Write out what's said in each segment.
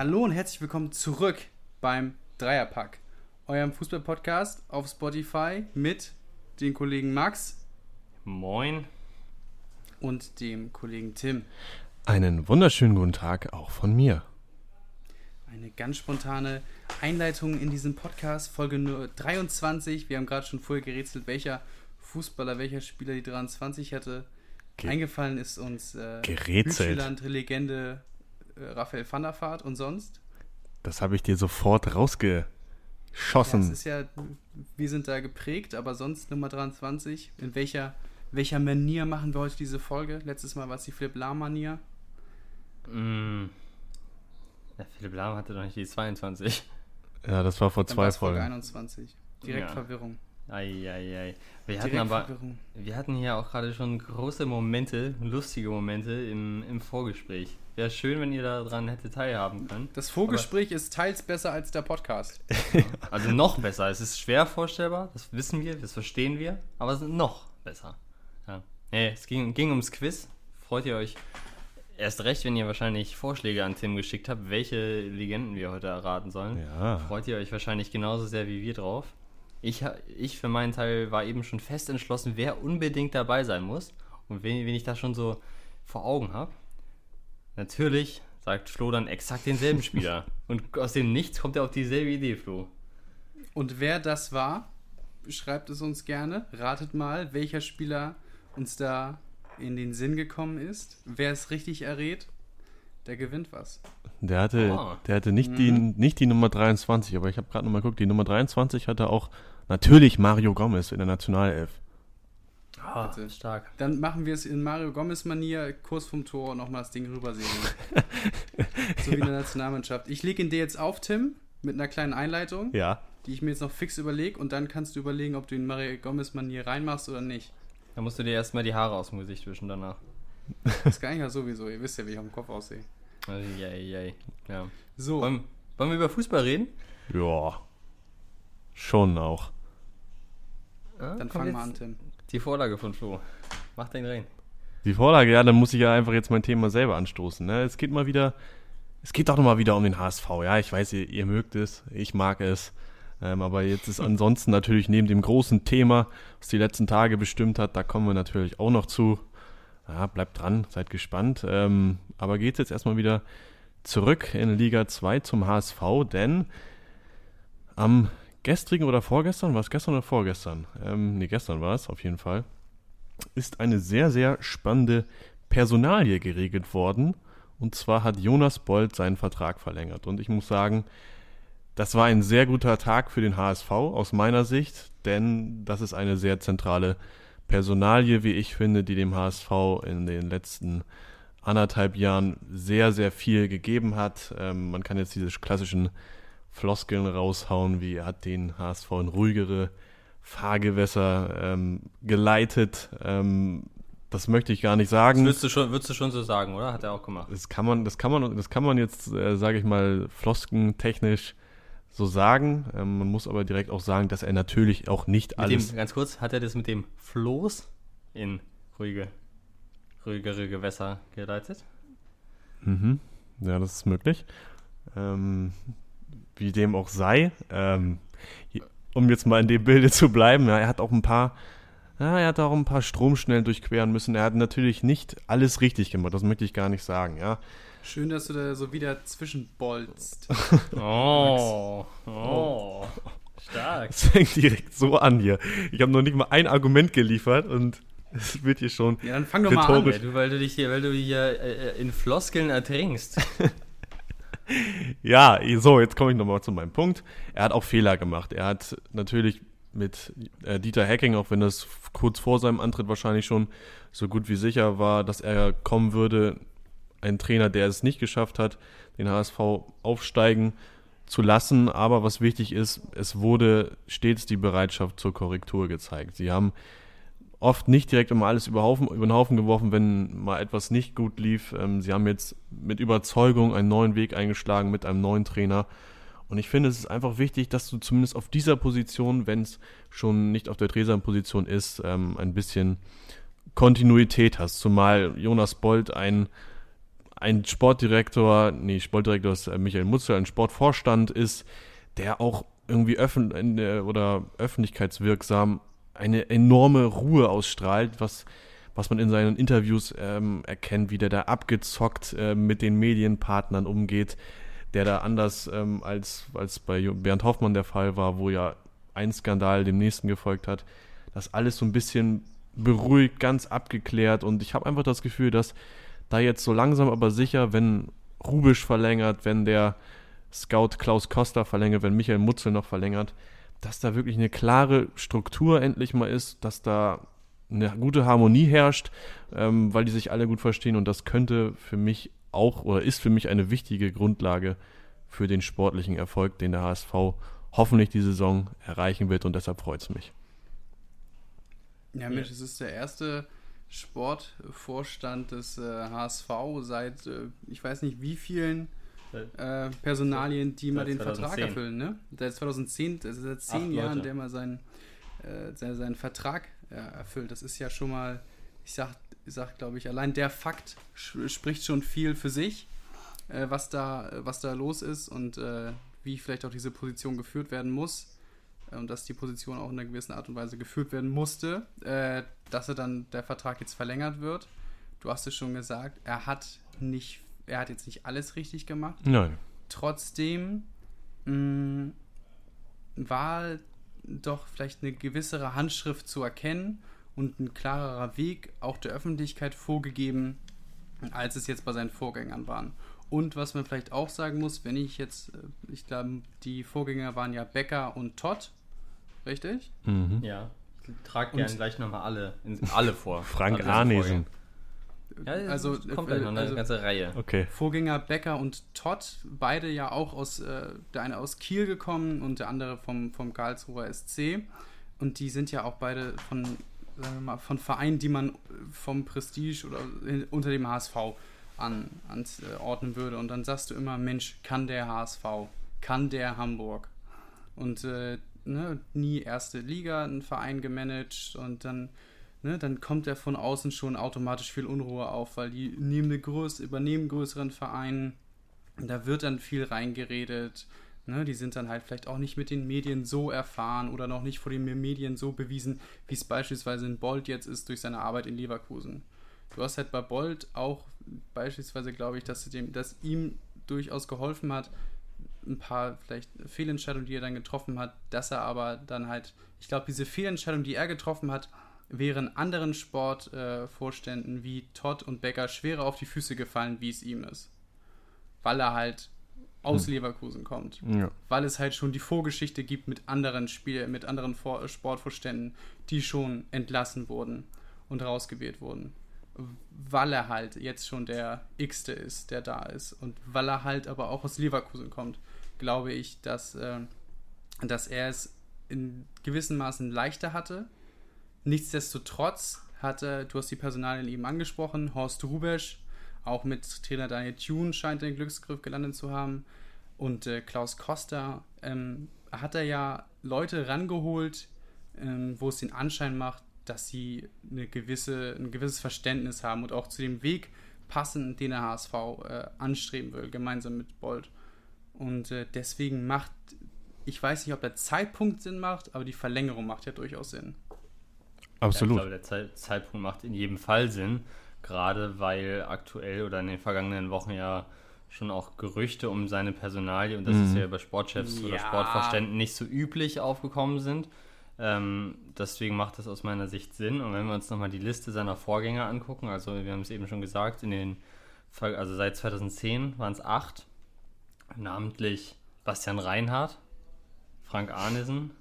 Hallo und herzlich willkommen zurück beim Dreierpack, eurem Fußball-Podcast auf Spotify mit den Kollegen Max Moin. und dem Kollegen Tim. Einen wunderschönen guten Tag auch von mir. Eine ganz spontane Einleitung in diesen Podcast, Folge nur 23. Wir haben gerade schon vorher gerätselt, welcher Fußballer, welcher Spieler die 23 hätte. Ge- Eingefallen ist uns äh, Gerätselt. Legende Raphael van der Vaart und sonst. Das habe ich dir sofort Ja, rausgeschossen. es ist ja, wir sind da geprägt, aber sonst Nummer 23. In welcher, welcher Manier machen wir heute diese Folge? Letztes Mal war es die Philipp Lahm-Manier. Mm. Ja, Philipp Lahm hatte doch nicht die 22. ja, das war vor Dann zwei es Folge Folgen. 21. Direkt Ja. Verwirrung. Eieiei. Wir hatten aber, Verwirrung. wir hatten hier auch gerade schon große Momente, lustige Momente im, im Vorgespräch. Wäre schön, wenn ihr daran hättet teilhaben können. Das Vorgespräch ist teils besser als der Podcast. Also noch besser. Es ist schwer vorstellbar, das wissen wir, das verstehen wir, aber es ist noch besser. Ja. Nee, es ging, ging ums Quiz. Freut ihr euch erst recht, wenn ihr wahrscheinlich Vorschläge an Tim geschickt habt, welche Legenden wir heute erraten sollen. Ja. Freut ihr euch wahrscheinlich genauso sehr wie wir drauf. Ich, ha- ich für meinen Teil war eben schon fest entschlossen, wer unbedingt dabei sein muss. Und wen, wen ich da schon so vor Augen habe. Natürlich sagt Flo dann exakt denselben Spieler. Und aus dem Nichts kommt er auf dieselbe Idee, Flo. Und wer das war, schreibt es uns gerne. Ratet mal, welcher Spieler uns da in den Sinn gekommen ist. Wer es richtig errät, der gewinnt was. Der hatte, Ah. der hatte nicht, Mhm. die, nicht die Nummer 23, aber ich habe gerade nochmal geguckt, die Nummer 23 hatte auch natürlich Mario Gomez in der Nationalelf. Ah, Bitte. stark. Dann machen wir es in Mario Gomez-Manier, Kurs vom Tor und nochmal das Ding rübersehen. so wie in der Nationalmannschaft. Ich lege ihn dir jetzt auf, Tim, mit einer kleinen Einleitung, Ja. die ich mir jetzt noch fix überlege und dann kannst du überlegen, ob du in Mario Gomez-Manier reinmachst oder nicht. Da musst du dir erstmal die Haare aus dem Gesicht wischen danach. Das kann ich ja sowieso, ihr wisst ja, wie ich auf dem Kopf aussehe. Eieiei. Ja. So, Wollen, wollen wir über Fußball reden? Ja. Schon auch. Ja, dann kommt fang mal jetzt an, Tim. Die Vorlage von Flo. Mach den rein. Die Vorlage, ja, dann muss ich ja einfach jetzt mein Thema selber anstoßen. Ne? Es geht mal wieder, es geht doch noch mal wieder um den HSV. Ja, ich weiß, ihr, ihr mögt es, ich mag es. Ähm, aber jetzt ist ansonsten natürlich neben dem großen Thema, was die letzten Tage bestimmt hat, da kommen wir natürlich auch noch zu. Ja, bleibt dran, seid gespannt. Ähm, aber geht's jetzt erstmal wieder zurück in Liga 2 zum HSV, denn am gestrigen oder vorgestern, war es gestern oder vorgestern? Ähm, nee, gestern war es auf jeden Fall ist eine sehr, sehr spannende Personalie geregelt worden. Und zwar hat Jonas Bold seinen Vertrag verlängert. Und ich muss sagen, das war ein sehr guter Tag für den HSV aus meiner Sicht, denn das ist eine sehr zentrale Personalie, wie ich finde, die dem HSV in den letzten anderthalb Jahren sehr, sehr viel gegeben hat. Ähm, man kann jetzt diese klassischen Floskeln raushauen, wie er hat den HSV in ruhigere Fahrgewässer ähm, geleitet. Ähm, das möchte ich gar nicht Das sagen. würdest du, schon, würdest du schon so sagen, oder? Hat er auch gemacht. Das kann man, das kann man, das kann man jetzt, äh, sage ich mal, floskentechnisch so sagen. Ähm, man muss aber direkt auch sagen, dass er natürlich auch nicht Mit alles. dem, ganz kurz, hat er das mit dem Floß in ruhige, ruhigere Gewässer geleitet? Mhm. Ja, das ist möglich. Ähm, wie dem auch sei. Ähm, um jetzt mal in dem Bilde zu bleiben, ja, er hat auch ein paar, ja, er hat auch ein paar Stromschnellen durchqueren müssen. Er hat natürlich nicht alles richtig gemacht, das möchte ich gar nicht sagen, ja. Schön, dass du da so wieder zwischenbolzt. Oh, oh, stark. Es fängt direkt so an hier. Ich habe noch nicht mal ein Argument geliefert und es wird hier schon. Ja, dann fang doch mal an. Rhetorisch. Weil du, weil du dich hier, weil du hier äh, in Floskeln ertrinkst. Ja, so, jetzt komme ich nochmal zu meinem Punkt. Er hat auch Fehler gemacht. Er hat natürlich mit äh, Dieter Hacking, auch wenn das kurz vor seinem Antritt wahrscheinlich schon so gut wie sicher war, dass er kommen würde, ein Trainer, der es nicht geschafft hat, den HSV aufsteigen zu lassen. Aber was wichtig ist, es wurde stets die Bereitschaft zur Korrektur gezeigt. Sie haben oft nicht direkt immer alles über, Haufen, über den Haufen geworfen, wenn mal etwas nicht gut lief. Ähm, sie haben jetzt mit Überzeugung einen neuen Weg eingeschlagen mit einem neuen Trainer. Und ich finde, es ist einfach wichtig, dass du zumindest auf dieser Position, wenn es schon nicht auf der Tresan-Position ist, ähm, ein bisschen Kontinuität hast. Zumal Jonas Bold ein ein Sportdirektor, nee, Sportdirektor ist äh, Michael Mutzel, ein Sportvorstand ist, der auch irgendwie öffn oder öffentlichkeitswirksam eine enorme Ruhe ausstrahlt, was, was man in seinen Interviews ähm, erkennt, wie der da abgezockt äh, mit den Medienpartnern umgeht, der da anders ähm, als, als bei Bernd Hoffmann der Fall war, wo ja ein Skandal dem nächsten gefolgt hat, das alles so ein bisschen beruhigt, ganz abgeklärt und ich habe einfach das Gefühl, dass da jetzt so langsam aber sicher, wenn Rubisch verlängert, wenn der Scout Klaus Costa verlängert, wenn Michael Mutzel noch verlängert, dass da wirklich eine klare Struktur endlich mal ist, dass da eine gute Harmonie herrscht, ähm, weil die sich alle gut verstehen und das könnte für mich auch oder ist für mich eine wichtige Grundlage für den sportlichen Erfolg, den der HSV hoffentlich die Saison erreichen wird und deshalb freut es mich. Ja, Mensch, es ist der erste Sportvorstand des äh, HSV seit äh, ich weiß nicht wie vielen äh, Personalien, die mal den 2010. Vertrag erfüllen. Ne? Seit 2010, also seit zehn Jahren, der mal seinen, äh, seinen, seinen Vertrag äh, erfüllt. Das ist ja schon mal, ich sag, sag glaube ich, allein der Fakt spricht schon viel für sich, äh, was, da, was da los ist und äh, wie vielleicht auch diese Position geführt werden muss und dass die Position auch in einer gewissen Art und Weise geführt werden musste, äh, dass er dann der Vertrag jetzt verlängert wird. Du hast es schon gesagt, er hat nicht, er hat jetzt nicht alles richtig gemacht. Nein. Trotzdem mh, mm, war doch vielleicht eine gewissere Handschrift zu erkennen und ein klarerer Weg auch der Öffentlichkeit vorgegeben, als es jetzt bei seinen Vorgängern waren. Und was man vielleicht auch sagen muss, wenn ich jetzt, äh, ich glaube, die Vorgänger waren ja Becker und Todd, richtig? Mhm. Ja. Ich trage gerne gleich nochmal alle, alle vor. Frank Arnesen. Ja, also kommt gleich noch eine also ganze Reihe. Okay. Vorgänger Becker und Todd, beide ja auch aus, äh, der eine aus Kiel gekommen und der andere vom, vom Karlsruher SC. Und die sind ja auch beide von, sagen wir mal, von Vereinen, die man vom Prestige oder unter dem HSV an, anordnen würde. Und dann sagst du immer, Mensch, kann der HSV, kann der Hamburg. Und äh, ne, nie erste Liga, einen Verein gemanagt und dann, ne, dann kommt er von außen schon automatisch viel Unruhe auf, weil die nehmen eine größ übernehmen größeren Verein, da wird dann viel reingeredet. Ne, die sind dann halt vielleicht auch nicht mit den Medien so erfahren oder noch nicht vor den Medien so bewiesen, wie es beispielsweise in Bolt jetzt ist durch seine Arbeit in Leverkusen. Du hast halt bei Bolt auch beispielsweise, glaube ich, dass, dem, dass ihm durchaus geholfen hat, ein paar vielleicht Fehlentscheidungen, die er dann getroffen hat, dass er aber dann halt, ich glaube, diese Fehlentscheidungen, die er getroffen hat, wären anderen Sportvorständen äh, wie Todd und Becker schwerer auf die Füße gefallen, wie es ihm ist. Weil er halt aus hm. Leverkusen kommt. Ja. Weil es halt schon die Vorgeschichte gibt mit anderen Spiel mit anderen Vor Sportvorständen, die schon entlassen wurden und rausgewählt wurden weil er halt jetzt schon der X-te ist, der da ist. Und weil er halt aber auch aus Leverkusen kommt, glaube ich, dass, äh, dass er es in gewissem Maßen leichter hatte. Nichtsdestotrotz hatte, du hast die Personalien eben angesprochen, Horst Rubesch, auch mit Trainer Daniel Thune scheint den Glücksgriff gelandet zu haben. Und äh, Klaus Costa ähm, hat er ja Leute rangeholt, ähm, wo es den Anschein macht, dass sie eine gewisse, ein gewisses Verständnis haben und auch zu dem Weg passen, den der HSV äh, anstreben will, gemeinsam mit Bold. Und äh, deswegen macht, ich weiß nicht, ob der Zeitpunkt Sinn macht, aber die Verlängerung macht ja durchaus Sinn. Absolut. Ja, ich glaube, der Ze Zeitpunkt macht in jedem Fall Sinn, gerade weil aktuell oder in den vergangenen Wochen ja schon auch Gerüchte um seine Personalie, und das mhm. ist ja bei Sportchefs ja. oder Sportvorständen nicht so üblich aufgekommen sind. Ähm, deswegen macht das aus meiner Sicht Sinn. Und wenn wir uns nochmal die Liste seiner Vorgänger angucken, also wir haben es eben schon gesagt, in den, also seit 2010 waren es acht, namentlich Bastian Reinhardt, Frank Arnesen,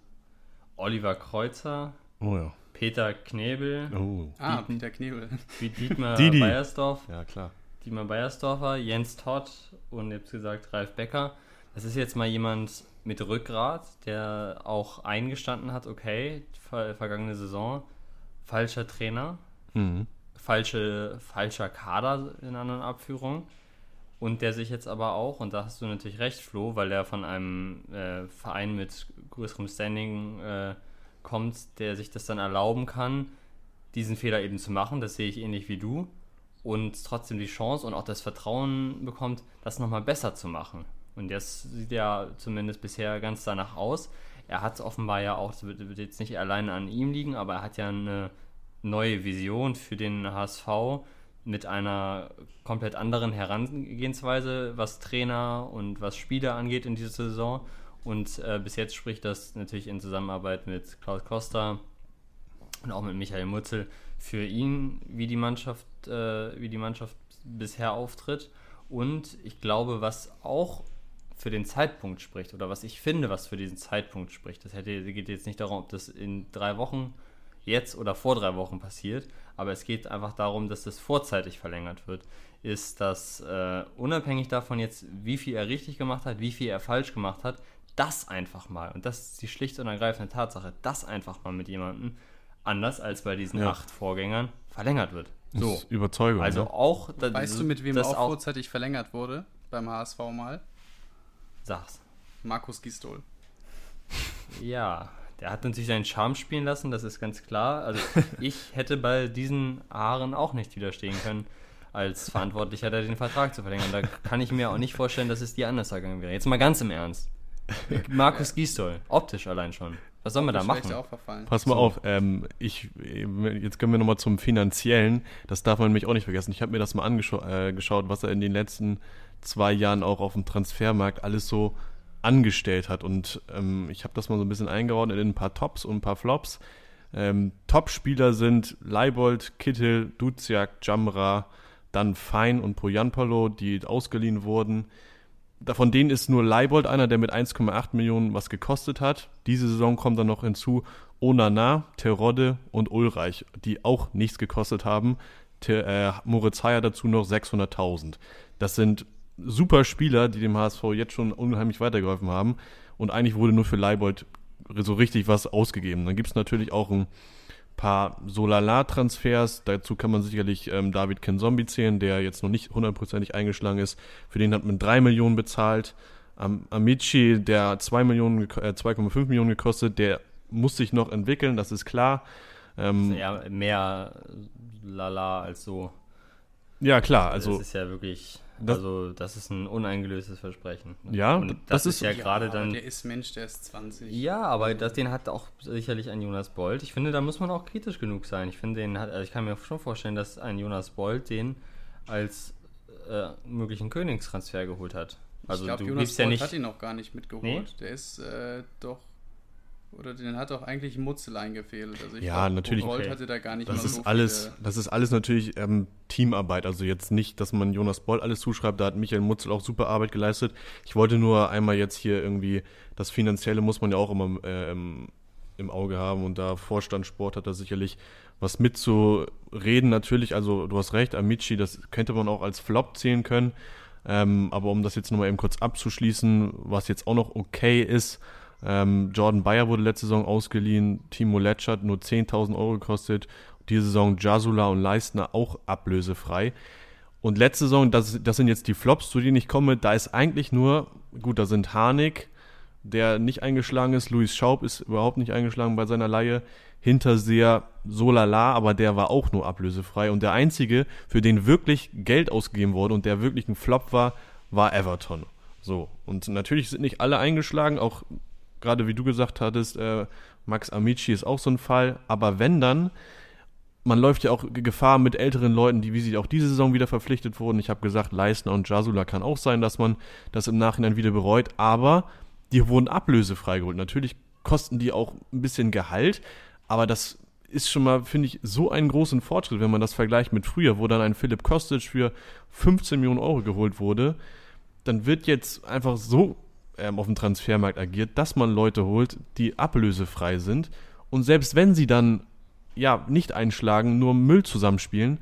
Oliver Kreuzer, oh ja. Peter Knebel, oh. ah, Peter Knebel, Dietmar Didi. Beiersdorf, ja klar, Dietmar Beiersdorfer, Jens Todd und jetzt gesagt Ralf Becker. Das ist jetzt mal jemand, mit Rückgrat, der auch eingestanden hat, okay, ver vergangene Saison, falscher Trainer, mhm. falsche, falscher Kader in anderen Abführungen. Und der sich jetzt aber auch, und da hast du natürlich recht, Flo, weil er von einem äh, Verein mit größerem Standing äh, kommt, der sich das dann erlauben kann, diesen Fehler eben zu machen. Das sehe ich ähnlich wie du. und trotzdem die Chance und auch das Vertrauen bekommt, das nochmal besser zu machen. Und das sieht ja zumindest bisher ganz danach aus. Er hat offenbar ja auch, das wird jetzt nicht alleine an ihm liegen, aber er hat ja eine neue Vision für den HSV mit einer komplett anderen Herangehensweise, was Trainer und was Spieler angeht in dieser Saison. Und äh, bis jetzt spricht das natürlich in Zusammenarbeit mit Klaus Costa und auch mit Michael Mutzel für ihn, wie die Mannschaft, äh, wie die Mannschaft bisher auftritt. Und ich glaube, was auch für den Zeitpunkt spricht oder was ich finde, was für diesen Zeitpunkt spricht. Das hätte, geht jetzt nicht darum, ob das in drei Wochen jetzt oder vor drei Wochen passiert, aber es geht einfach darum, dass das vorzeitig verlängert wird. Ist, dass äh, unabhängig davon jetzt, wie viel er richtig gemacht hat, wie viel er falsch gemacht hat, das einfach mal, und das ist die schlicht und ergreifende Tatsache, das einfach mal mit jemandem, anders als bei diesen ja. acht Vorgängern, verlängert wird. So. Überzeugung. Also ne? auch. weißt du, mit wem auch, auch vorzeitig verlängert wurde beim HSV mal? Sag's. Markus Gistol. Ja, der hat natürlich seinen Charme spielen lassen, das ist ganz klar. Also ich hätte bei diesen Haaren auch nicht widerstehen können, als Verantwortlicher da den Vertrag zu verlängern. Da kann ich mir auch nicht vorstellen, dass es dir anders ergangen wäre. Jetzt mal ganz im Ernst. Markus Gisdol, optisch allein schon. Was sollen wir da machen? Pass mal so. auf, ähm, ich, jetzt können wir nochmal zum Finanziellen. Das darf man nämlich auch nicht vergessen. Ich habe mir das mal angeschaut, äh, was er in den letzten zwei Jahren auch auf dem Transfermarkt alles so angestellt hat. Und ähm, ich habe das mal so ein bisschen eingeordnet in ein paar Tops und ein paar Flops. Ähm, Top-Spieler sind Leibold, Kittel, Duziak, Jamra, dann Fein und Poyanpalo, die ausgeliehen wurden. Von denen ist nur Leibold einer, der mit 1,8 Millionen was gekostet hat. Diese Saison kommt dann noch hinzu Onana, Terodde und Ulreich, die auch nichts gekostet haben. Te äh, Moritz Heyer dazu noch 600.000. Das sind super Spieler, die dem HSV jetzt schon unheimlich weitergeholfen haben. Und eigentlich wurde nur für Leibold so richtig was ausgegeben. Dann gibt es natürlich auch ein paar Solala-Transfers. Dazu kann man sicherlich ähm, David Kenzombi zählen, der jetzt noch nicht hundertprozentig eingeschlagen ist. Für den hat man 3 Millionen bezahlt. Am Amici, der 2 Millionen, äh, 2,5 Millionen gekostet, der muss sich noch entwickeln, das ist klar. Ähm, ja, mehr Lala als so. Ja, klar. Also, das ist ja wirklich das, also, das ist ein uneingelöstes Versprechen. Ja, und das, das ist, ist ja gerade dann. Der ist Mensch, der ist 20. Ja, aber das, den hat auch sicherlich ein Jonas Bolt. Ich finde, da muss man auch kritisch genug sein. Ich finde, den hat, also ich kann mir schon vorstellen, dass ein Jonas Bolt den als äh, möglichen Königstransfer geholt hat. Also, ich glaube, Jonas Bolt ja nicht, hat ihn noch gar nicht mitgeholt. Nee? Der ist äh, doch oder den hat auch eigentlich Mutzel eingefehlt. Also ja, glaub, natürlich. Bolt hatte da gar nicht das ist so alles, Das ist alles natürlich ähm, Teamarbeit. Also jetzt nicht, dass man Jonas Boll alles zuschreibt. Da hat Michael Mutzel auch super Arbeit geleistet. Ich wollte nur einmal jetzt hier irgendwie, das Finanzielle muss man ja auch immer äh, im, im Auge haben. Und da Vorstand Sport hat da sicherlich was mitzureden. Natürlich, also du hast recht, Amici, das könnte man auch als Flop zählen können. Ähm, aber um das jetzt nochmal eben kurz abzuschließen, was jetzt auch noch okay ist, ähm, Jordan Bayer wurde letzte Saison ausgeliehen, Timo Letsch hat nur 10.000 Euro gekostet. Diese Saison Jasula und Leistner auch ablösefrei. Und letzte Saison, das, das sind jetzt die Flops, zu denen ich komme, da ist eigentlich nur, gut, da sind Harnik, der nicht eingeschlagen ist, Luis Schaub ist überhaupt nicht eingeschlagen bei seiner Laie, Hinterseher Solala, aber der war auch nur ablösefrei. Und der einzige, für den wirklich Geld ausgegeben wurde und der wirklich ein Flop war, war Everton. So, und natürlich sind nicht alle eingeschlagen, auch gerade wie du gesagt hattest, äh, Max Amici ist auch so ein Fall. Aber wenn dann, man läuft ja auch Gefahr mit älteren Leuten, die wie sie auch diese Saison wieder verpflichtet wurden. Ich habe gesagt, Leistner und Jasula kann auch sein, dass man das im Nachhinein wieder bereut. Aber die wurden ablösefrei geholt. Natürlich kosten die auch ein bisschen Gehalt, aber das ist schon mal, finde ich, so einen großen Fortschritt, wenn man das vergleicht mit früher, wo dann ein Philipp Kostic für 15 Millionen Euro geholt wurde. Dann wird jetzt einfach so auf dem Transfermarkt agiert, dass man Leute holt, die ablösefrei sind. Und selbst wenn sie dann ja nicht einschlagen, nur Müll zusammenspielen,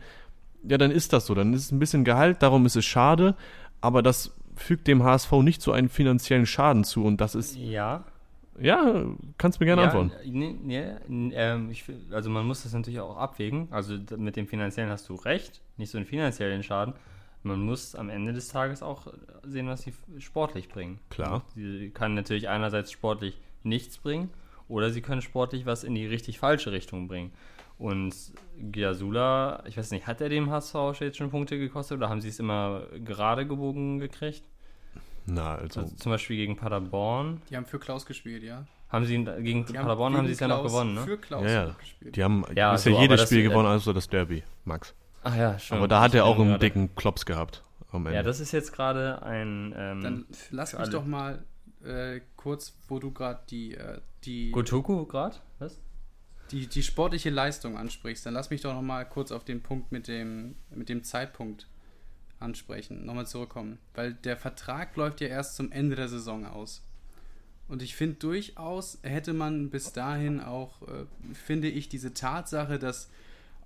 ja, dann ist das so. Dann ist es ein bisschen Gehalt, darum ist es schade, aber das fügt dem HSV nicht so einen finanziellen Schaden zu und das ist. Ja. Ja, kannst mir gerne ja, antworten. Nee, nee, ähm, ich, also man muss das natürlich auch abwägen. Also mit dem finanziellen hast du recht, nicht so einen finanziellen Schaden man muss am Ende des Tages auch sehen, was sie sportlich bringen. Klar. Sie kann natürlich einerseits sportlich nichts bringen oder sie können sportlich was in die richtig falsche Richtung bringen. Und Giasula, ich weiß nicht, hat er dem HSV jetzt schon Punkte gekostet oder haben sie es immer gerade gebogen gekriegt? Na, also, Also zum Beispiel gegen Paderborn. Die haben für Klaus gespielt, ja. Haben sie ihn- gegen Die Paderborn haben gegen sie es ja noch gewonnen, ne? Für Klaus ja, ja. gespielt. Die haben Ja, bisher so, jedes Spiel äh, gewonnen, also das Derby, Max. Ach ja, schon. Aber da hat er auch einen gerade- dicken Klops gehabt am Ende. Ja, das ist jetzt gerade ein ähm, Dann lass mich alle. doch mal äh, kurz, wo du gerade die, äh, die, Gotoku gerade? Was? die, die sportliche Leistung ansprichst, dann lass mich doch noch mal kurz auf den Punkt mit dem, mit dem Zeitpunkt ansprechen, nochmal zurückkommen. Weil der Vertrag läuft ja erst zum Ende der Saison aus. Und ich finde durchaus, hätte man bis dahin auch, äh, finde ich, diese Tatsache, dass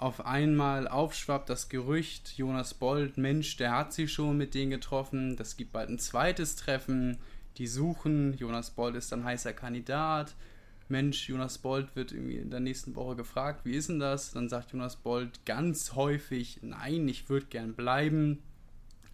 auf einmal aufschwappt das Gerücht, Jonas Bold, Mensch, der hat sich schon mit denen getroffen, das gibt bald ein zweites Treffen, die suchen, Jonas Bold ist dann heißer Kandidat, Mensch, Jonas Bold wird irgendwie in der nächsten Woche gefragt, wie ist denn das? Dann sagt Jonas Bold ganz häufig, nein, ich würde gern bleiben.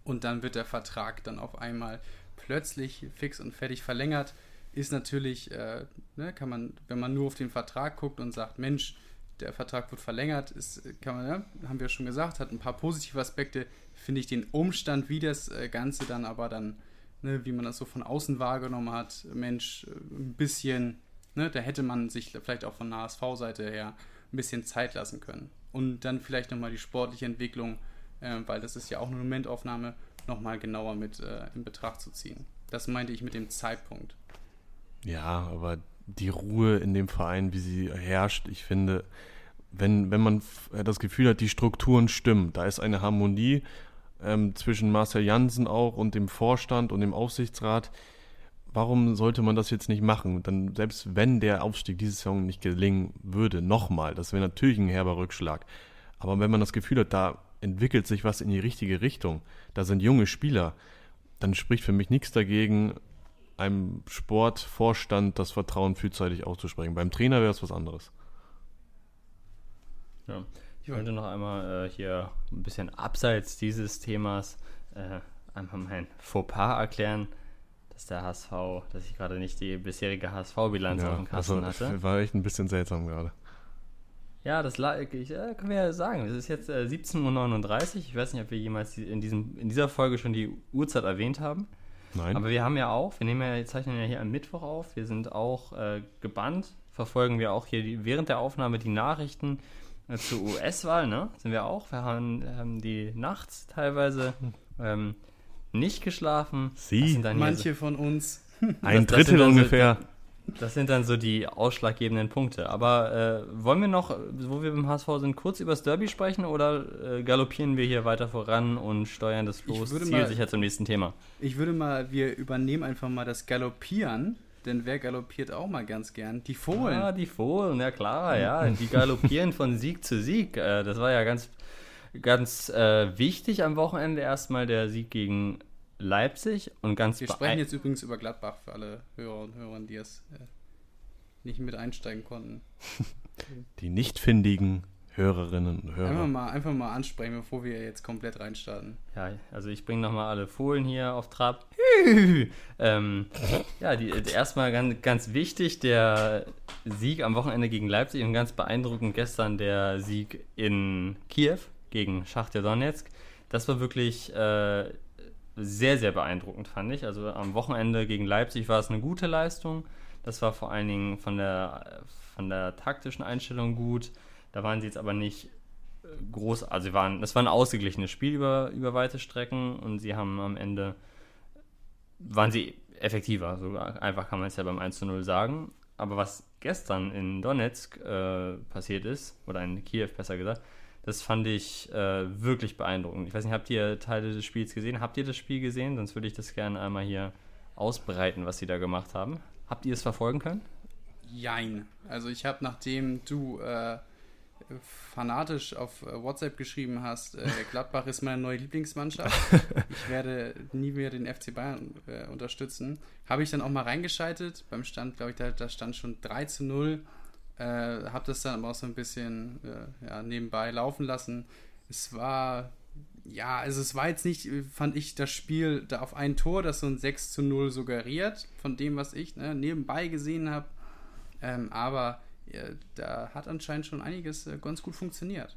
Und dann wird der Vertrag dann auf einmal plötzlich fix und fertig verlängert. Ist natürlich, äh, ne, kann man, wenn man nur auf den Vertrag guckt und sagt, Mensch, der Vertrag wird verlängert, ist, kann man, ja, haben wir schon gesagt, hat ein paar positive Aspekte, finde ich den Umstand, wie das äh, Ganze dann aber dann, ne, wie man das so von außen wahrgenommen hat, Mensch, äh, ein bisschen, ne, da hätte man sich vielleicht auch von der HSV-Seite her ein bisschen Zeit lassen können. Und dann vielleicht nochmal die sportliche Entwicklung, äh, weil das ist ja auch eine Momentaufnahme, nochmal genauer mit äh, in Betracht zu ziehen. Das meinte ich mit dem Zeitpunkt. Ja, aber die Ruhe in dem Verein, wie sie herrscht, ich finde, wenn, wenn man das Gefühl hat, die Strukturen stimmen, da ist eine Harmonie ähm, zwischen Marcel Janssen auch und dem Vorstand und dem Aufsichtsrat, warum sollte man das jetzt nicht machen? Dann, selbst wenn der Aufstieg diese Saison nicht gelingen würde, nochmal, das wäre natürlich ein herber Rückschlag. Aber wenn man das Gefühl hat, da entwickelt sich was in die richtige Richtung, da sind junge Spieler, dann spricht für mich nichts dagegen, einem Sportvorstand das Vertrauen frühzeitig auszusprechen. Beim Trainer wäre es was anderes. Ja. Ich wollte noch einmal äh, hier ein bisschen abseits dieses Themas äh, einmal mein Fauxpas erklären, dass der HSV, dass ich gerade nicht die bisherige HSV-Bilanz auf dem Kasten also, hatte. war echt ein bisschen seltsam gerade. Ja, das ich, äh, können wir ja sagen. Es ist jetzt äh, 17.39 Uhr. Ich weiß nicht, ob wir jemals in, diesem, in dieser Folge schon die Uhrzeit erwähnt haben. Nein. Aber wir haben ja auch, wir nehmen ja, zeichnen ja hier am Mittwoch auf, wir sind auch äh, gebannt, verfolgen wir auch hier die, während der Aufnahme die Nachrichten äh, zur US-Wahl, ne? Sind wir auch. Wir haben, haben die nachts teilweise ähm, nicht geschlafen. Sie? Das sind dann hier Manche von uns. ein das- das sind Drittel dann so- ungefähr. Das sind dann so die ausschlaggebenden Punkte. Aber äh, wollen wir noch, wo wir beim HSV sind, kurz über das Derby sprechen oder äh, galoppieren wir hier weiter voran und steuern das Los zielsicher zum nächsten Thema? Ich würde mal, wir übernehmen einfach mal das Galoppieren, denn wer galoppiert auch mal ganz gern? Die Fohlen. Ah, die Fohlen, ja klar, ja. Die galoppieren von Sieg zu Sieg. Äh, das war ja ganz, ganz äh, wichtig am Wochenende erstmal der Sieg gegen Leipzig und ganz Wir sprechen jetzt übrigens über Gladbach für alle Hörer und Hörer, die es äh, nicht mit einsteigen konnten. Die nicht findigen Hörerinnen und Einfach Hörer. mal, einfach mal ansprechen, bevor wir jetzt komplett reinstarten. Ja, also ich bringe nochmal alle Fohlen hier auf Trab. ähm, ja, die erstmal ganz, ganz wichtig, der Sieg am Wochenende gegen Leipzig und ganz beeindruckend gestern der Sieg in Kiew gegen Schachtja Donetsk. Das war wirklich äh, sehr, sehr beeindruckend, fand ich. Also am Wochenende gegen Leipzig war es eine gute Leistung. Das war vor allen Dingen von der, von der taktischen Einstellung gut. Da waren sie jetzt aber nicht groß, also waren, das war ein ausgeglichenes Spiel über, über weite Strecken und sie haben am Ende, waren sie effektiver, so einfach kann man es ja beim 1 zu 0 sagen. Aber was gestern in Donetsk äh, passiert ist, oder in Kiew besser gesagt, das fand ich äh, wirklich beeindruckend. Ich weiß nicht, habt ihr Teile des Spiels gesehen? Habt ihr das Spiel gesehen? Sonst würde ich das gerne einmal hier ausbreiten, was sie da gemacht haben. Habt ihr es verfolgen können? Jein. Also ich habe, nachdem du äh, fanatisch auf äh, WhatsApp geschrieben hast, äh, Gladbach ist meine neue Lieblingsmannschaft, ich werde nie mehr den FC Bayern äh, unterstützen, habe ich dann auch mal reingeschaltet. Beim Stand, glaube ich, da, da stand schon 3 zu 0. Äh, habe das dann aber auch so ein bisschen äh, ja, nebenbei laufen lassen. Es war, ja, also es war jetzt nicht, äh, fand ich, das Spiel da auf ein Tor, das so ein 6 zu 0 suggeriert, von dem, was ich ne, nebenbei gesehen habe. Ähm, aber ja, da hat anscheinend schon einiges äh, ganz gut funktioniert.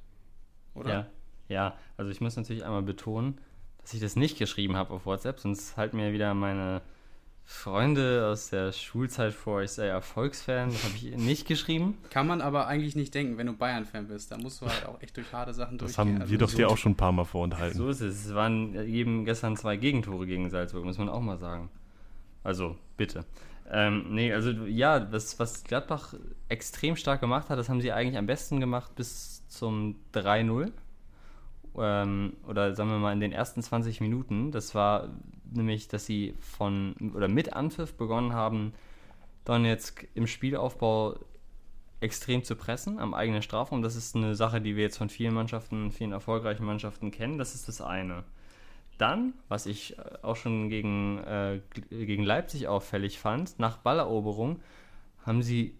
Oder? Ja, ja, also ich muss natürlich einmal betonen, dass ich das nicht geschrieben habe auf WhatsApp, sonst halten mir wieder meine Freunde aus der Schulzeit vor, ich sei Erfolgsfan, das habe ich nicht geschrieben. Kann man aber eigentlich nicht denken, wenn du Bayern-Fan bist. Da musst du halt auch echt durch harte Sachen Das durchgehen. haben Also wir doch so- dir auch schon ein paar Mal vorenthalten. So ist es. Es waren eben gestern zwei Gegentore gegen Salzburg, muss man auch mal sagen. Also, bitte. Ähm, nee, also ja, was, was Gladbach extrem stark gemacht hat, das haben sie eigentlich am besten gemacht bis zum 3-0. Ähm, oder sagen wir mal in den ersten 20 Minuten. Das war nämlich, dass sie von oder mit Anpfiff begonnen haben, Donetsk im Spielaufbau extrem zu pressen am eigenen Strafraum. Das ist eine Sache, die wir jetzt von vielen Mannschaften, vielen erfolgreichen Mannschaften kennen. Das ist das eine. Dann, was ich äh, auch schon gegen, äh, gegen Leipzig auffällig fand, nach Balleroberung haben sie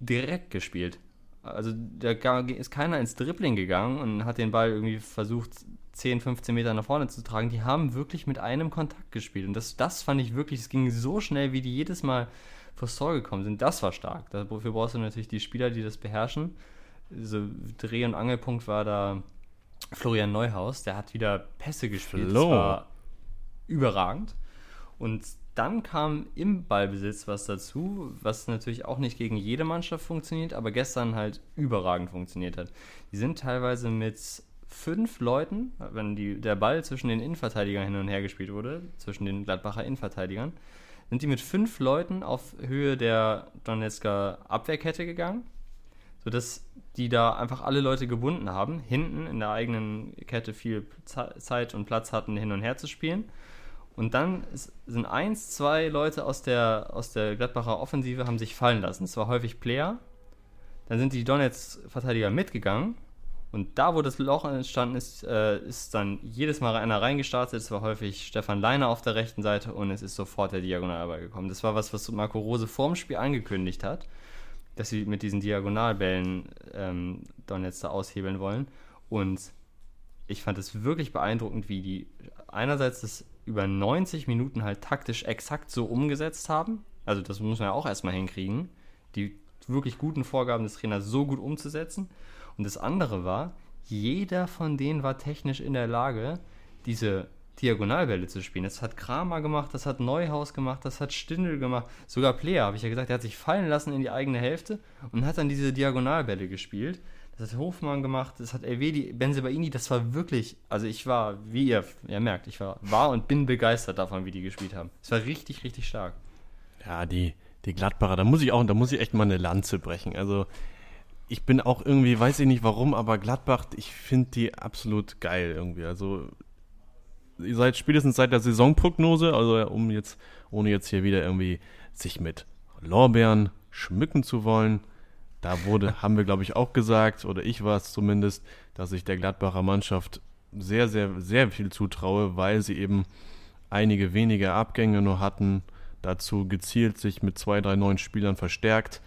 direkt gespielt. Also da ist keiner ins Dribbling gegangen und hat den Ball irgendwie versucht, 10, 15 Meter nach vorne zu tragen. Die haben wirklich mit einem Kontakt gespielt. Und das, das fand ich wirklich, es ging so schnell, wie die jedes Mal vors Tor gekommen sind. Das war stark. Dafür brauchst du natürlich die Spieler, die das beherrschen. So Dreh- und Angelpunkt war da Florian Neuhaus. Der hat wieder Pässe gespielt. Das war überragend. Und dann kam im Ballbesitz was dazu, was natürlich auch nicht gegen jede Mannschaft funktioniert, aber gestern halt überragend funktioniert hat. Die sind teilweise mit fünf Leuten, wenn die, der Ball zwischen den Innenverteidigern hin und her gespielt wurde, zwischen den Gladbacher Innenverteidigern, sind die mit fünf Leuten auf Höhe der Donetsker Abwehrkette gegangen, sodass die da einfach alle Leute gebunden haben, hinten in der eigenen Kette viel Ze- Zeit und Platz hatten, hin und her zu spielen. Und dann sind eins, zwei Leute aus der, aus der Gladbacher Offensive haben sich fallen lassen. Es war häufig Player. Dann sind die Donetsk-Verteidiger mitgegangen. Und da, wo das Loch entstanden ist, äh, ist dann jedes Mal einer reingestartet. Es war häufig Stefan Leiner auf der rechten Seite und es ist sofort der Diagonalball gekommen. Das war was, was Marco Rose vorm Spiel angekündigt hat, dass sie mit diesen Diagonalbällen ähm, Donetsk da aushebeln wollen. Und ich fand es wirklich beeindruckend, wie die einerseits das über 90 Minuten halt taktisch exakt so umgesetzt haben. Also das muss man ja auch erstmal hinkriegen, die wirklich guten Vorgaben des Trainers so gut umzusetzen. Und das andere war, jeder von denen war technisch in der Lage, diese Diagonalbälle zu spielen. Das hat Kramer gemacht, das hat Neuhaus gemacht, das hat Stindl gemacht. Sogar Player, habe ich ja gesagt, der hat sich fallen lassen in die eigene Hälfte und hat dann diese Diagonalbälle gespielt. Das hat Hofmann gemacht, das hat Elvedi, Benzebaini, das war wirklich, also ich war, wie ihr, ihr merkt, ich war, war und bin begeistert davon, wie die gespielt haben. Es war richtig, richtig stark. Ja, die, die Gladbacher, da muss ich auch, da muss ich echt mal eine Lanze brechen. Also ich bin auch irgendwie, weiß ich nicht warum, aber Gladbach, ich finde die absolut geil irgendwie. Also ihr seid spätestens seit der Saisonprognose, also um jetzt, ohne jetzt hier wieder irgendwie sich mit Lorbeeren schmücken zu wollen, da wurde, haben wir glaube ich auch gesagt, oder ich war es zumindest, dass ich der Gladbacher Mannschaft sehr, sehr, sehr viel zutraue, weil sie eben einige wenige Abgänge nur hatten, dazu gezielt sich mit zwei, drei neuen Spielern verstärkt.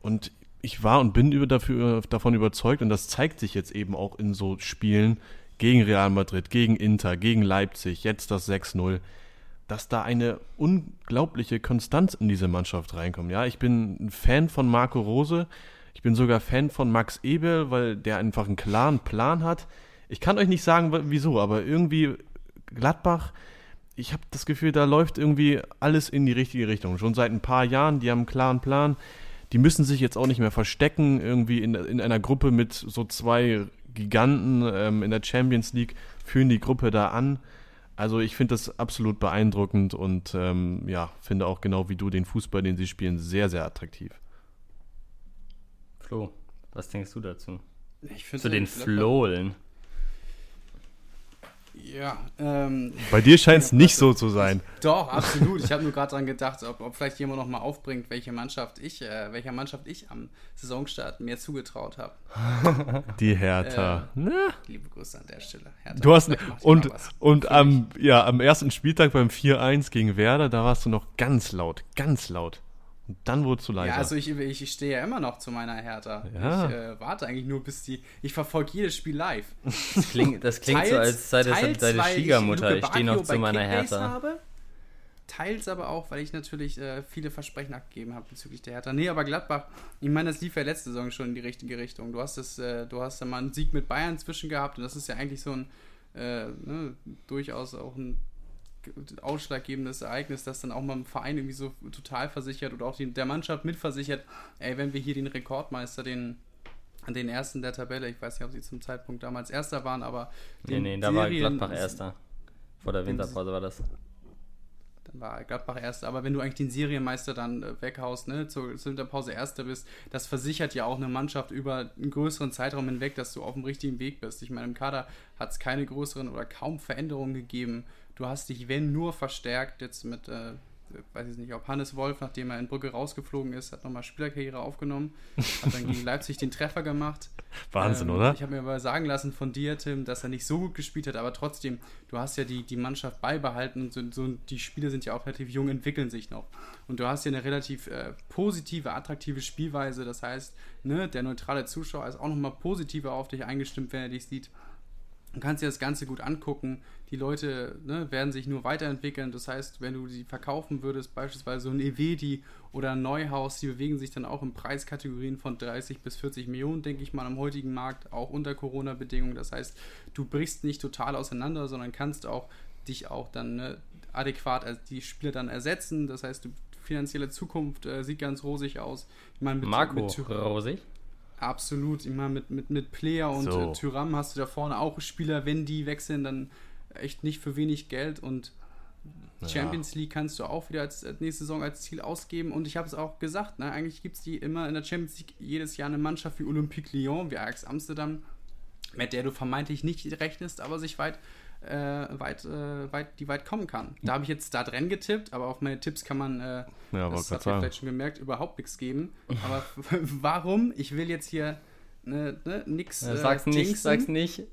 Und ich war und bin über dafür, davon überzeugt, und das zeigt sich jetzt eben auch in so Spielen gegen Real Madrid, gegen Inter, gegen Leipzig, jetzt das 6-0, dass da eine unglaubliche Konstanz in diese Mannschaft reinkommt. Ja, ich bin ein Fan von Marco Rose. Ich bin sogar Fan von Max Ebel, weil der einfach einen klaren Plan hat. Ich kann euch nicht sagen, wieso, aber irgendwie Gladbach, ich habe das Gefühl, da läuft irgendwie alles in die richtige Richtung. Schon seit ein paar Jahren, die haben einen klaren Plan. Die müssen sich jetzt auch nicht mehr verstecken, irgendwie in, in einer Gruppe mit so zwei Giganten ähm, in der Champions League, führen die Gruppe da an. Also ich finde das absolut beeindruckend und ähm, ja, finde auch genau wie du den Fußball, den sie spielen, sehr, sehr attraktiv. Flo, was denkst du dazu? Ich finde Zu den Flohlen. Ja, ähm, Bei dir scheint es nicht so zu sein. doch, absolut. Ich habe nur gerade dran gedacht, ob, ob vielleicht jemand noch mal aufbringt, welche Mannschaft ich, äh, welcher Mannschaft ich am Saisonstart mehr zugetraut habe. Die Hertha. Na, Liebe Grüße an der Stelle. Hertha, Du hast und, und am, ja, am ersten Spieltag beim 4-1 gegen Werder, da warst du noch ganz laut, ganz laut. Und dann wurdest du leiser. Ja, also ich, ich, ich stehe ja immer noch zu meiner Hertha. Ja. Ich äh, warte eigentlich nur, bis die. Ich verfolge jedes Spiel live. Das klingt, das klingt so, als sei das teils, deine Schwiegermutter. Luke Ich stehe noch zu meiner Kickbase Hertha. Habe, teils aber auch, weil ich natürlich äh, viele Versprechen abgegeben habe bezüglich der Hertha. Nee, aber Gladbach, ich meine, das lief ja letzte Saison schon in die richtige Richtung. Du hast das, äh, du hast da mal einen Sieg mit Bayern zwischen gehabt und das ist ja eigentlich so ein äh, ne, durchaus auch ein ausschlaggebendes Ereignis, das dann auch mal im Verein irgendwie so total versichert oder auch die, der Mannschaft mitversichert, ey, wenn wir hier den Rekordmeister, den den ersten der Tabelle, ich weiß nicht, ob sie zum Zeitpunkt damals Erster waren, aber Nee, nee, da war Gladbach Erster. Vor der Winterpause war das dann war Gladbach Erster. Aber wenn du eigentlich den Serienmeister dann äh, weghaust, ne, zur, zur Winterpause Erster bist, das versichert ja auch eine Mannschaft über einen größeren Zeitraum hinweg, dass du auf dem richtigen Weg bist. Ich meine, im Kader hat es keine größeren oder kaum Veränderungen gegeben. Du hast dich, wenn nur, verstärkt, jetzt mit äh, weiß ich nicht, ob Hannes Wolf, nachdem er in Brücke rausgeflogen ist, hat nochmal Spielerkarriere aufgenommen, hat dann gegen Leipzig den Treffer gemacht. Wahnsinn, ähm, oder? Ich habe mir aber sagen lassen von dir, Tim, dass er nicht so gut gespielt hat, aber trotzdem, du hast ja die, die Mannschaft beibehalten und so, so die Spiele sind ja auch relativ jung, entwickeln sich noch. Und du hast ja eine relativ äh, positive, attraktive Spielweise, das heißt, ne, der neutrale Zuschauer ist auch nochmal positiver auf dich eingestimmt, wenn er dich sieht. Du kannst dir das Ganze gut angucken. Die Leute ne, werden sich nur weiterentwickeln. Das heißt, wenn du sie verkaufen würdest, beispielsweise so ein Evedi oder ein Neuhaus, die bewegen sich dann auch in Preiskategorien von 30 bis 40 Millionen, denke ich mal, am heutigen Markt, auch unter Corona-Bedingungen. Das heißt, du brichst nicht total auseinander, sondern kannst auch dich auch dann ne, adäquat als die Spieler dann ersetzen. Das heißt, die finanzielle Zukunft äh, sieht ganz rosig aus. Ich meine, mit, Marco mit Rosig? Absolut, immer mit, mit, mit Player und so. Äh, Tyram hast du da vorne auch Spieler, wenn die wechseln, dann echt nicht für wenig Geld und ja. Champions League kannst du auch wieder als, als nächste Saison als Ziel ausgeben und ich habe es auch gesagt, ne, eigentlich gibt es die immer in der Champions League jedes Jahr eine Mannschaft wie Olympique Lyon, wie Ajax Amsterdam, mit der du vermeintlich nicht rechnest, aber sich weit äh, weit, äh, weit, die weit kommen kann. Da habe ich jetzt da drin getippt, aber auf meine Tipps kann man, äh, ja, das habt ihr vielleicht schon gemerkt, überhaupt nichts geben. Aber warum? Ich will jetzt hier ne, ne, nix ja, sag's, nicht, sag's nicht.